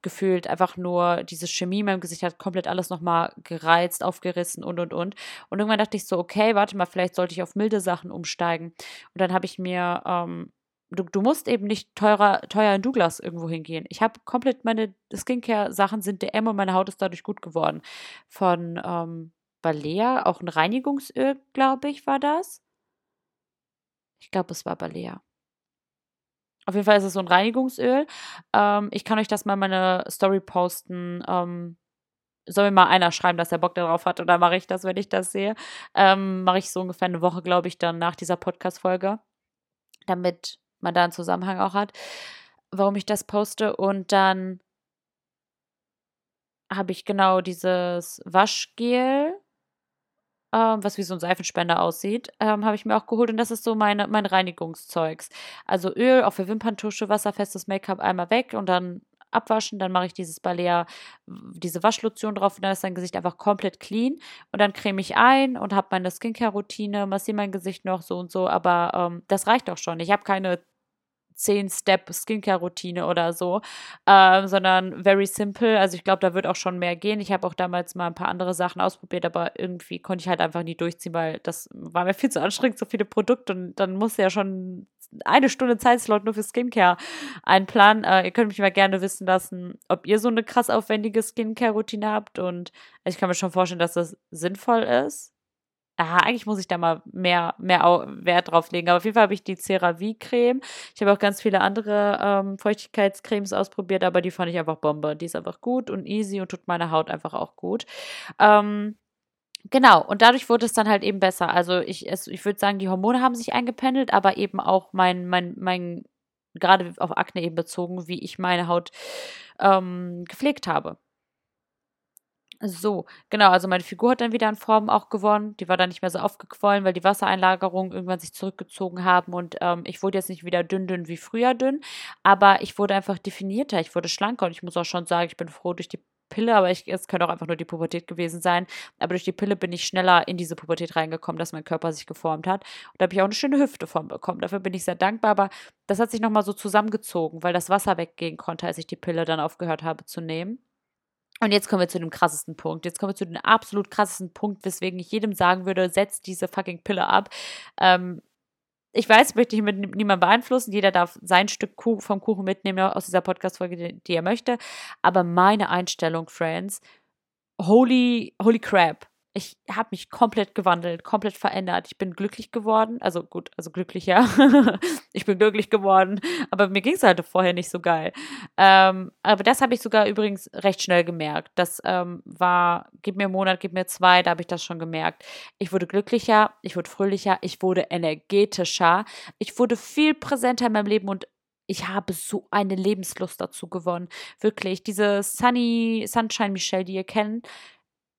gefühlt einfach nur, diese Chemie in meinem Gesicht hat komplett alles nochmal gereizt, aufgerissen und und und. Und irgendwann dachte ich so, okay, warte mal, vielleicht sollte ich auf milde Sachen umsteigen. Und dann habe ich mir ähm, Du, du, musst eben nicht teurer, teuer in Douglas irgendwo hingehen. Ich habe komplett meine Skincare-Sachen sind DM und meine Haut ist dadurch gut geworden. Von ähm, Balea, auch ein Reinigungsöl, glaube ich, war das. Ich glaube, es war Balea. Auf jeden Fall ist es so ein Reinigungsöl. Ähm, ich kann euch das mal in meine Story posten. Ähm, soll mir mal einer schreiben, dass er Bock darauf hat, oder mache ich das, wenn ich das sehe? Ähm, mache ich so ungefähr eine Woche, glaube ich, dann nach dieser Podcast-Folge, damit man da einen Zusammenhang auch hat, warum ich das poste. Und dann habe ich genau dieses Waschgel, ähm, was wie so ein Seifenspender aussieht, ähm, habe ich mir auch geholt. Und das ist so meine, mein Reinigungszeugs. Also Öl auf der Wimperntusche, wasserfestes Make-up einmal weg und dann abwaschen. Dann mache ich dieses Balea, diese Waschlotion drauf und dann ist dein Gesicht einfach komplett clean. Und dann creme ich ein und habe meine Skincare-Routine, massiere mein Gesicht noch so und so. Aber ähm, das reicht auch schon. Ich habe keine 10-Step-Skincare-Routine oder so, ähm, sondern very simple. Also ich glaube, da wird auch schon mehr gehen. Ich habe auch damals mal ein paar andere Sachen ausprobiert, aber irgendwie konnte ich halt einfach nie durchziehen, weil das war mir viel zu anstrengend, so viele Produkte und dann muss ja schon eine Stunde Zeitslot nur für Skincare einplanen. Äh, ihr könnt mich mal gerne wissen lassen, ob ihr so eine krass aufwendige Skincare-Routine habt und ich kann mir schon vorstellen, dass das sinnvoll ist ah, eigentlich muss ich da mal mehr, mehr Wert drauf legen. Aber auf jeden Fall habe ich die CeraVe-Creme. Ich habe auch ganz viele andere ähm, Feuchtigkeitscremes ausprobiert, aber die fand ich einfach Bombe. Die ist einfach gut und easy und tut meiner Haut einfach auch gut. Ähm, Genau, und dadurch wurde es dann halt eben besser. Also ich, ich würde sagen, die Hormone haben sich eingependelt, aber eben auch mein, mein, mein, gerade auf Akne eben bezogen, wie ich meine Haut ähm, gepflegt habe. So, genau, also meine Figur hat dann wieder an Form auch gewonnen. Die war dann nicht mehr so aufgequollen, weil die Wassereinlagerungen irgendwann sich zurückgezogen haben und ähm, ich wurde jetzt nicht wieder dünn, dünn wie früher dünn, aber ich wurde einfach definierter, ich wurde schlanker und ich muss auch schon sagen, ich bin froh durch die Pille, aber ich, es könnte auch einfach nur die Pubertät gewesen sein. Aber durch die Pille bin ich schneller in diese Pubertät reingekommen, dass mein Körper sich geformt hat. Und da habe ich auch eine schöne Hüfte von bekommen. Dafür bin ich sehr dankbar, aber das hat sich nochmal so zusammengezogen, weil das Wasser weggehen konnte, als ich die Pille dann aufgehört habe zu nehmen. Und jetzt kommen wir zu dem krassesten Punkt. Jetzt kommen wir zu dem absolut krassesten Punkt, weswegen ich jedem sagen würde, setzt diese fucking Pille ab. Ähm, ich weiß, möchte ich mit niemandem beeinflussen. Jeder darf sein Stück vom Kuchen mitnehmen aus dieser Podcast-Folge, die, die er möchte. Aber meine Einstellung, Friends, holy, holy crap ich habe mich komplett gewandelt, komplett verändert. Ich bin glücklich geworden. Also gut, also glücklicher. *laughs* ich bin glücklich geworden. Aber mir ging es halt vorher nicht so geil. Ähm, aber das habe ich sogar übrigens recht schnell gemerkt. Das ähm, war, gib mir einen Monat, gib mir zwei, da habe ich das schon gemerkt. Ich wurde glücklicher, ich wurde fröhlicher, ich wurde energetischer, ich wurde viel präsenter in meinem Leben und ich habe so eine Lebenslust dazu gewonnen. Wirklich, diese Sunny, Sunshine Michelle, die ihr kennt,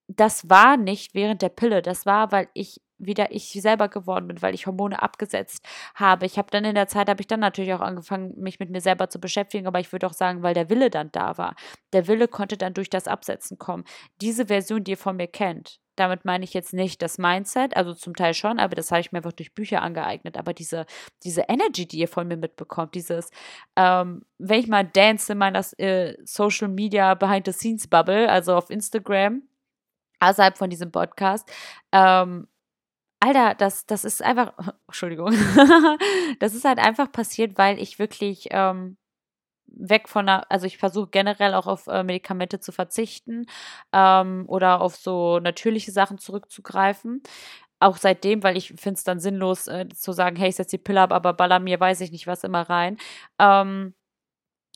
das war nicht während der Pille, das war, weil ich wieder ich selber geworden bin, weil ich Hormone abgesetzt habe. Ich habe dann in der Zeit, habe ich dann natürlich auch angefangen, mich mit mir selber zu beschäftigen, aber ich würde auch sagen, weil der Wille dann da war. Der Wille konnte dann durch das Absetzen kommen. Diese Version, die ihr von mir kennt, damit meine ich jetzt nicht das Mindset, also zum Teil schon, aber das habe ich mir einfach durch Bücher angeeignet. Aber diese, diese Energy, die ihr von mir mitbekommt, dieses, ähm, wenn ich mal dance in meiner äh, Social Media Behind the Scenes Bubble, also auf Instagram, außerhalb von diesem Podcast. Ähm, Alter, das, das ist einfach, *laughs* Entschuldigung, *laughs* das ist halt einfach passiert, weil ich wirklich ähm, weg von der, also ich versuche generell auch auf äh, Medikamente zu verzichten ähm, oder auf so natürliche Sachen zurückzugreifen. Auch seitdem, weil ich finde es dann sinnlos äh, zu sagen, hey, ich setze die Pille ab, aber baller mir, weiß ich nicht was immer rein. Ähm,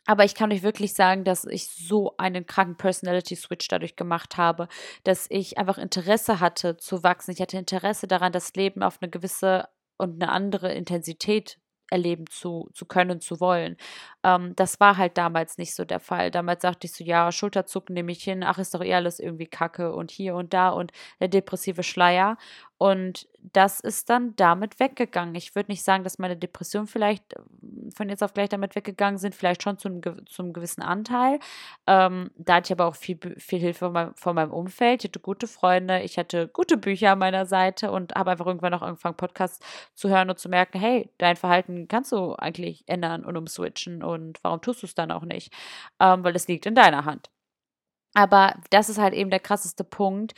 aber ich kann euch wirklich sagen, dass ich so einen kranken Personality Switch dadurch gemacht habe, dass ich einfach Interesse hatte zu wachsen. Ich hatte Interesse daran, das Leben auf eine gewisse und eine andere Intensität erleben zu, zu können, zu wollen. Ähm, das war halt damals nicht so der Fall. Damals sagte ich so, ja, Schulterzucken nehme ich hin, ach, ist doch eh alles irgendwie Kacke und hier und da und der depressive Schleier. Und das ist dann damit weggegangen. Ich würde nicht sagen, dass meine Depressionen vielleicht ähm, von jetzt auf gleich damit weggegangen sind, vielleicht schon zum, zum gewissen Anteil. Ähm, da hatte ich aber auch viel, viel Hilfe von meinem, von meinem Umfeld. Ich hatte gute Freunde, ich hatte gute Bücher an meiner Seite und habe einfach irgendwann auch angefangen, Podcasts zu hören und zu merken, hey, dein Verhalten kannst du eigentlich ändern und umswitchen und warum tust du es dann auch nicht? Ähm, weil es liegt in deiner Hand. Aber das ist halt eben der krasseste Punkt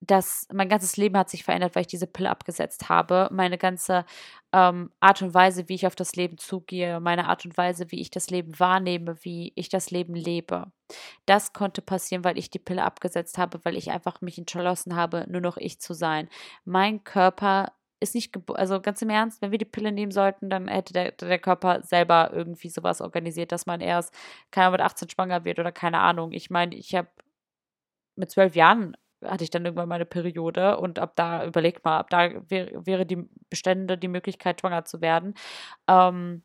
dass mein ganzes Leben hat sich verändert, weil ich diese Pille abgesetzt habe. Meine ganze ähm, Art und Weise, wie ich auf das Leben zugehe, meine Art und Weise, wie ich das Leben wahrnehme, wie ich das Leben lebe. Das konnte passieren, weil ich die Pille abgesetzt habe, weil ich einfach mich entschlossen habe, nur noch ich zu sein. Mein Körper ist nicht, also ganz im Ernst, wenn wir die Pille nehmen sollten, dann hätte der, der Körper selber irgendwie sowas organisiert, dass man erst, keine Ahnung, mit 18 schwanger wird oder keine Ahnung. Ich meine, ich habe mit zwölf Jahren hatte ich dann irgendwann meine Periode und ab da, überlegt mal, ab da wär, wäre die Bestände die Möglichkeit, schwanger zu werden. Ähm,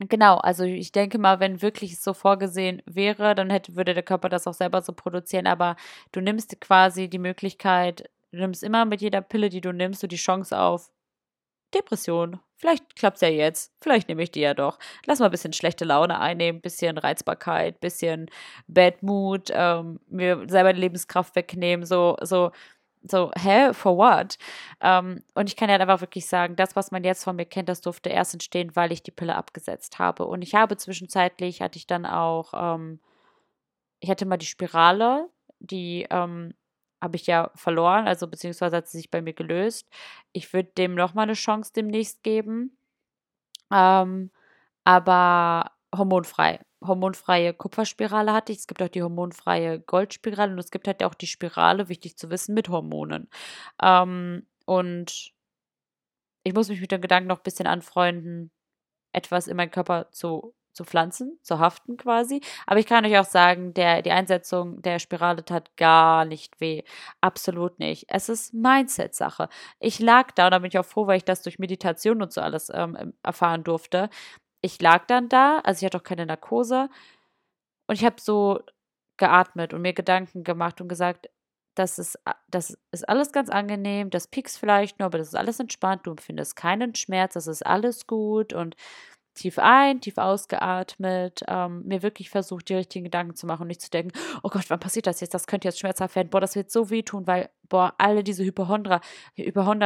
Genau, also ich denke mal, wenn wirklich so vorgesehen wäre, dann hätte, würde der Körper das auch selber so produzieren, aber du nimmst quasi die Möglichkeit, du nimmst immer mit jeder Pille, die du nimmst, so die Chance auf, Depression. Vielleicht klappt es ja jetzt. Vielleicht nehme ich die ja doch. Lass mal ein bisschen schlechte Laune einnehmen, bisschen Reizbarkeit, bisschen Bad Mood, ähm, mir selber die Lebenskraft wegnehmen, so, so, so, hä, for what? Ähm, und ich kann ja einfach wirklich sagen, das, was man jetzt von mir kennt, das durfte erst entstehen, weil ich die Pille abgesetzt habe. Und ich habe zwischenzeitlich, hatte ich dann auch, ähm, ich hatte mal die Spirale, die ähm, habe ich ja verloren, also beziehungsweise hat sie sich bei mir gelöst. Ich würde dem nochmal eine Chance demnächst geben. Ähm, aber hormonfrei. Hormonfreie Kupferspirale hatte ich. Es gibt auch die hormonfreie Goldspirale und es gibt halt auch die Spirale, wichtig zu wissen, mit Hormonen. Ähm, und ich muss mich mit dem Gedanken noch ein bisschen anfreunden, etwas in meinen Körper zu zu pflanzen, zu haften quasi. Aber ich kann euch auch sagen, der, die Einsetzung der Spirale tat gar nicht weh. Absolut nicht. Es ist Mindset-Sache. Ich lag da, und da bin ich auch froh, weil ich das durch Meditation und so alles ähm, erfahren durfte. Ich lag dann da, also ich hatte auch keine Narkose. Und ich habe so geatmet und mir Gedanken gemacht und gesagt, das ist, das ist alles ganz angenehm, das piekst vielleicht nur, aber das ist alles entspannt, du empfindest keinen Schmerz, das ist alles gut und tief ein, tief ausgeatmet, ähm, mir wirklich versucht, die richtigen Gedanken zu machen und nicht zu denken, oh Gott, wann passiert das jetzt? Das könnte jetzt schmerzhaft werden. Boah, das wird so wehtun, weil, boah, alle diese Hypochondra,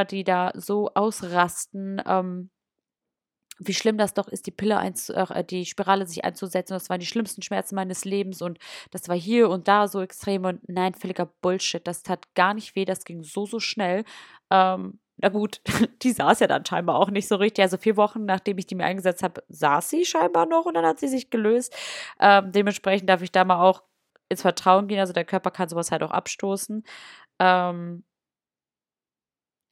die da so ausrasten, ähm, wie schlimm das doch ist, die Pille einzu, äh, die Spirale sich einzusetzen. Das waren die schlimmsten Schmerzen meines Lebens und das war hier und da so extrem und nein, völliger Bullshit. Das tat gar nicht weh, das ging so, so schnell. Ähm, na gut, *laughs* die saß ja dann scheinbar auch nicht so richtig. Also vier Wochen, nachdem ich die mir eingesetzt habe, saß sie scheinbar noch und dann hat sie sich gelöst. Ähm, dementsprechend darf ich da mal auch ins Vertrauen gehen. Also der Körper kann sowas halt auch abstoßen. Ähm,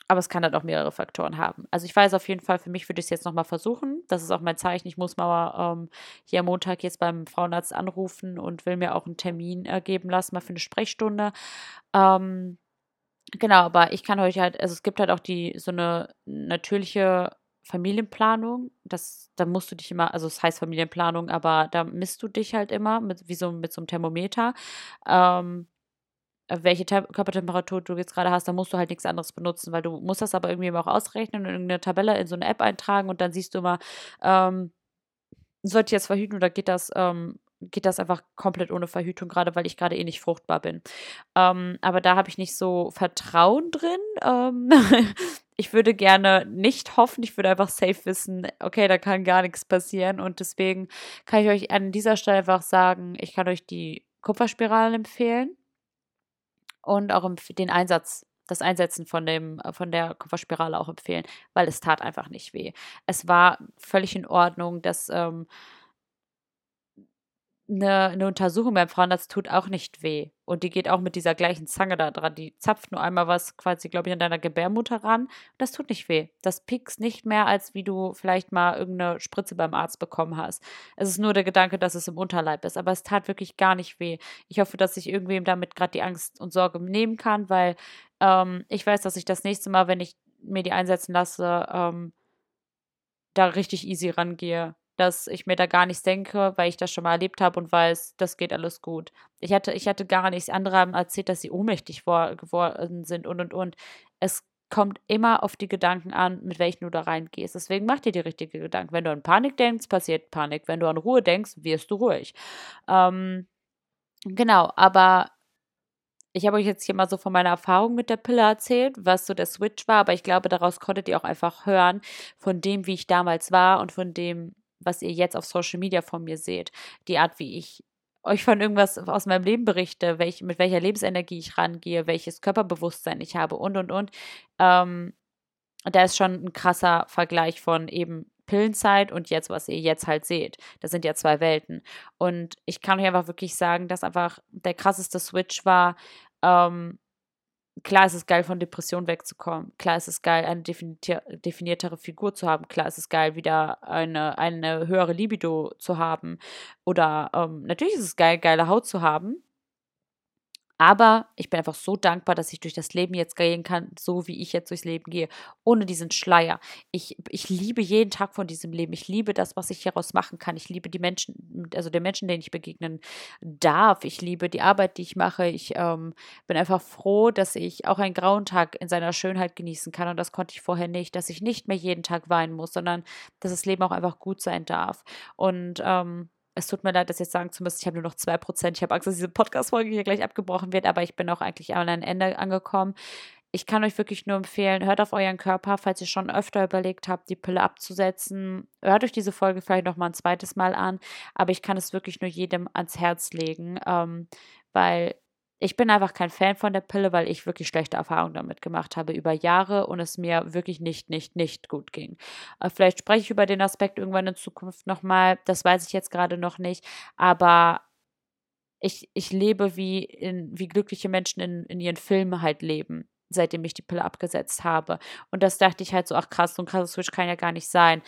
aber es kann halt auch mehrere Faktoren haben. Also ich weiß auf jeden Fall, für mich würde ich es jetzt nochmal versuchen. Das ist auch mein Zeichen. Ich muss mal ähm, hier am Montag jetzt beim Frauenarzt anrufen und will mir auch einen Termin äh, geben lassen, mal für eine Sprechstunde. Ähm, genau, aber ich kann euch halt, also es gibt halt auch die so eine natürliche Familienplanung. Das, da musst du dich immer, also es heißt Familienplanung, aber da misst du dich halt immer mit, wie so mit so einem Thermometer. Ähm, welche Tem Körpertemperatur du jetzt gerade hast, dann musst du halt nichts anderes benutzen, weil du musst das aber irgendwie immer auch ausrechnen und in irgendeine Tabelle in so eine App eintragen und dann siehst du immer, ähm, sollte ich jetzt verhüten oder geht das, ähm, geht das einfach komplett ohne Verhütung, gerade weil ich gerade eh nicht fruchtbar bin. Ähm, aber da habe ich nicht so Vertrauen drin. Ähm, *laughs* ich würde gerne nicht hoffen, ich würde einfach safe wissen, okay, da kann gar nichts passieren und deswegen kann ich euch an dieser Stelle einfach sagen, ich kann euch die Kupferspiralen empfehlen und auch den Einsatz, das Einsetzen von, dem, von der Kupferspirale auch empfehlen, weil es tat einfach nicht weh. Es war völlig in Ordnung, dass ähm, eine, eine Untersuchung beim Frauenarzt tut auch nicht weh. Und die geht auch mit dieser gleichen Zange da dran. Die zapft nur einmal was quasi, glaube ich, an deiner Gebärmutter ran. Das tut nicht weh. Das piekst nicht mehr, als wie du vielleicht mal irgendeine Spritze beim Arzt bekommen hast. Es ist nur der Gedanke, dass es im Unterleib ist. Aber es tat wirklich gar nicht weh. Ich hoffe, dass ich irgendwem damit gerade die Angst und Sorge nehmen kann, weil ähm, ich weiß, dass ich das nächste Mal, wenn ich mir die einsetzen lasse, ähm, da richtig easy rangehe dass ich mir da gar nichts denke, weil ich das schon mal erlebt habe und weiß, das geht alles gut. Ich hatte, ich hatte gar nichts. Andere haben erzählt, dass sie ohnmächtig geworden sind und und und. Es kommt immer auf die Gedanken an, mit welchen du da reingehst. Deswegen mach dir die richtigen Gedanken. Wenn du an Panik denkst, passiert Panik. Wenn du an Ruhe denkst, wirst du ruhig. Ähm, genau, aber ich habe euch jetzt hier mal so von meiner Erfahrung mit der Pille erzählt, was so der Switch war, aber ich glaube, daraus konntet ihr auch einfach hören, von dem, wie ich damals war und von dem, was ihr jetzt auf Social Media von mir seht. Die Art, wie ich euch von irgendwas aus meinem Leben berichte, welch, mit welcher Lebensenergie ich rangehe, welches Körperbewusstsein ich habe und, und, und. Ähm, da ist schon ein krasser Vergleich von eben Pillenzeit und jetzt, was ihr jetzt halt seht. Das sind ja zwei Welten. Und ich kann euch einfach wirklich sagen, dass einfach der krasseste Switch war, ähm, klar ist es geil, von Depressionen wegzukommen. Klar ist es geil, eine definiertere Figur zu haben. Klar ist es geil, wieder eine, eine höhere Libido zu haben. Oder ähm, natürlich ist es geil, geile Haut zu haben. Aber ich bin einfach so dankbar, dass ich durch das Leben jetzt gehen kann, so wie ich jetzt durchs Leben gehe, ohne diesen Schleier. Ich, ich liebe jeden Tag von diesem Leben. Ich liebe das, was ich hieraus machen kann. Ich liebe die Menschen, also den Menschen, denen ich begegnen darf. Ich liebe die Arbeit, die ich mache. Ich ähm, bin einfach froh, dass ich auch einen grauen Tag in seiner Schönheit genießen kann. Und das konnte ich vorher nicht, dass ich nicht mehr jeden Tag weinen muss, sondern dass das Leben auch einfach gut sein darf. Und ähm, es tut mir leid, das jetzt sagen zu müssen. Ich habe nur noch 2%. Ich habe Angst, dass diese Podcast-Folge hier gleich abgebrochen wird, aber ich bin auch eigentlich an ein Ende angekommen. Ich kann euch wirklich nur empfehlen, hört auf euren Körper, falls ihr schon öfter überlegt habt, die Pille abzusetzen. Hört euch diese Folge vielleicht noch mal ein zweites Mal an, aber ich kann es wirklich nur jedem ans Herz legen, ähm, weil ich bin einfach kein Fan von der Pille, weil ich wirklich schlechte Erfahrungen damit gemacht habe über Jahre und es mir wirklich nicht, nicht, nicht gut ging. Äh, vielleicht spreche ich über den Aspekt irgendwann in Zukunft nochmal, das weiß ich jetzt gerade noch nicht, aber ich, ich lebe wie, in, wie glückliche Menschen in, in ihren Filmen halt leben seitdem ich die Pille abgesetzt habe. Und das dachte ich halt so, ach krass, so ein krasses Switch kann ja gar nicht sein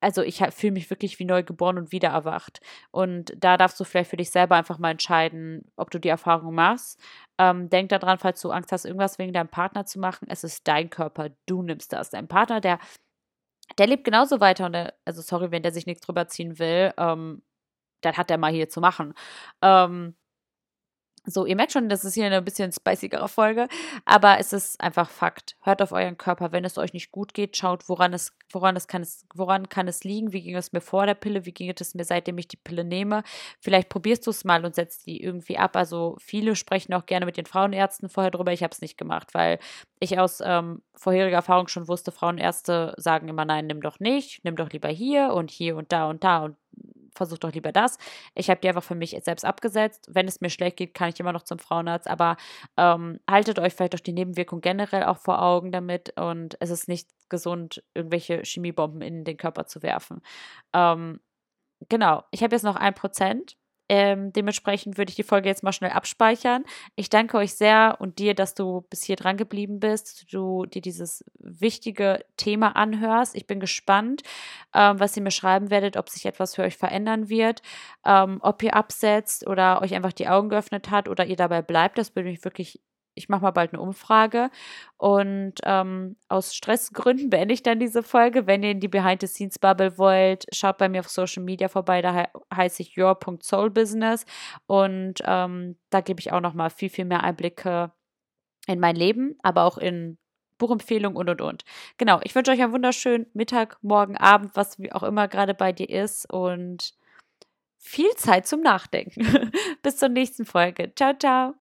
also ich fühle mich wirklich wie neu geboren und wieder erwacht. Und da darfst du vielleicht für dich selber einfach mal entscheiden, ob du die Erfahrung machst. Ähm, denk daran, falls du Angst hast, irgendwas wegen deinem Partner zu machen. Es ist dein Körper, du nimmst das. Dein Partner, der, der lebt genauso weiter und der, also sorry, wenn der sich nichts drüber ziehen will, ähm, dann hat er mal hier zu machen. Ähm, so, ihr merkt schon, das ist hier eine bisschen spicigere Folge, aber es ist einfach Fakt. Hört auf euren Körper, wenn es euch nicht gut geht, schaut, woran es, woran es kann es, woran kann es liegen, wie ging es mir vor der Pille, wie ging es mir, seitdem ich die Pille nehme. Vielleicht probierst du es mal und setzt die irgendwie ab. Also viele sprechen auch gerne mit den Frauenärzten vorher drüber. Ich habe es nicht gemacht, weil ich aus ähm, vorheriger Erfahrung schon wusste, Frauenärzte sagen immer, nein, nimm doch nicht, nimm doch lieber hier und hier und da und da und versuch doch lieber das. Ich habe die einfach für mich selbst abgesetzt. Wenn es mir schlecht geht, kann ich immer noch zum Frauenarzt, aber ähm, haltet euch vielleicht auch die Nebenwirkung generell auch vor Augen damit und es ist nicht gesund, irgendwelche Chemiebomben in den Körper zu werfen. Ähm, genau, ich habe jetzt noch ein Prozent ähm, dementsprechend würde ich die Folge jetzt mal schnell abspeichern. Ich danke euch sehr und dir, dass du bis hier dran geblieben bist, du dir dieses wichtige Thema anhörst. Ich bin gespannt, ähm, was ihr mir schreiben werdet, ob sich etwas für euch verändern wird, ähm, ob ihr absetzt oder euch einfach die Augen geöffnet hat oder ihr dabei bleibt. Das würde mich wirklich ich mache mal bald eine Umfrage. Und ähm, aus Stressgründen beende ich dann diese Folge. Wenn ihr in die Behind-the-Scenes-Bubble wollt, schaut bei mir auf Social Media vorbei. Da he heiße ich your.soulbusiness. Und ähm, da gebe ich auch noch mal viel, viel mehr Einblicke in mein Leben, aber auch in Buchempfehlungen und und und. Genau, ich wünsche euch einen wunderschönen Mittag, Morgen, Abend, was auch immer gerade bei dir ist. Und viel Zeit zum Nachdenken. *laughs* Bis zur nächsten Folge. Ciao, ciao.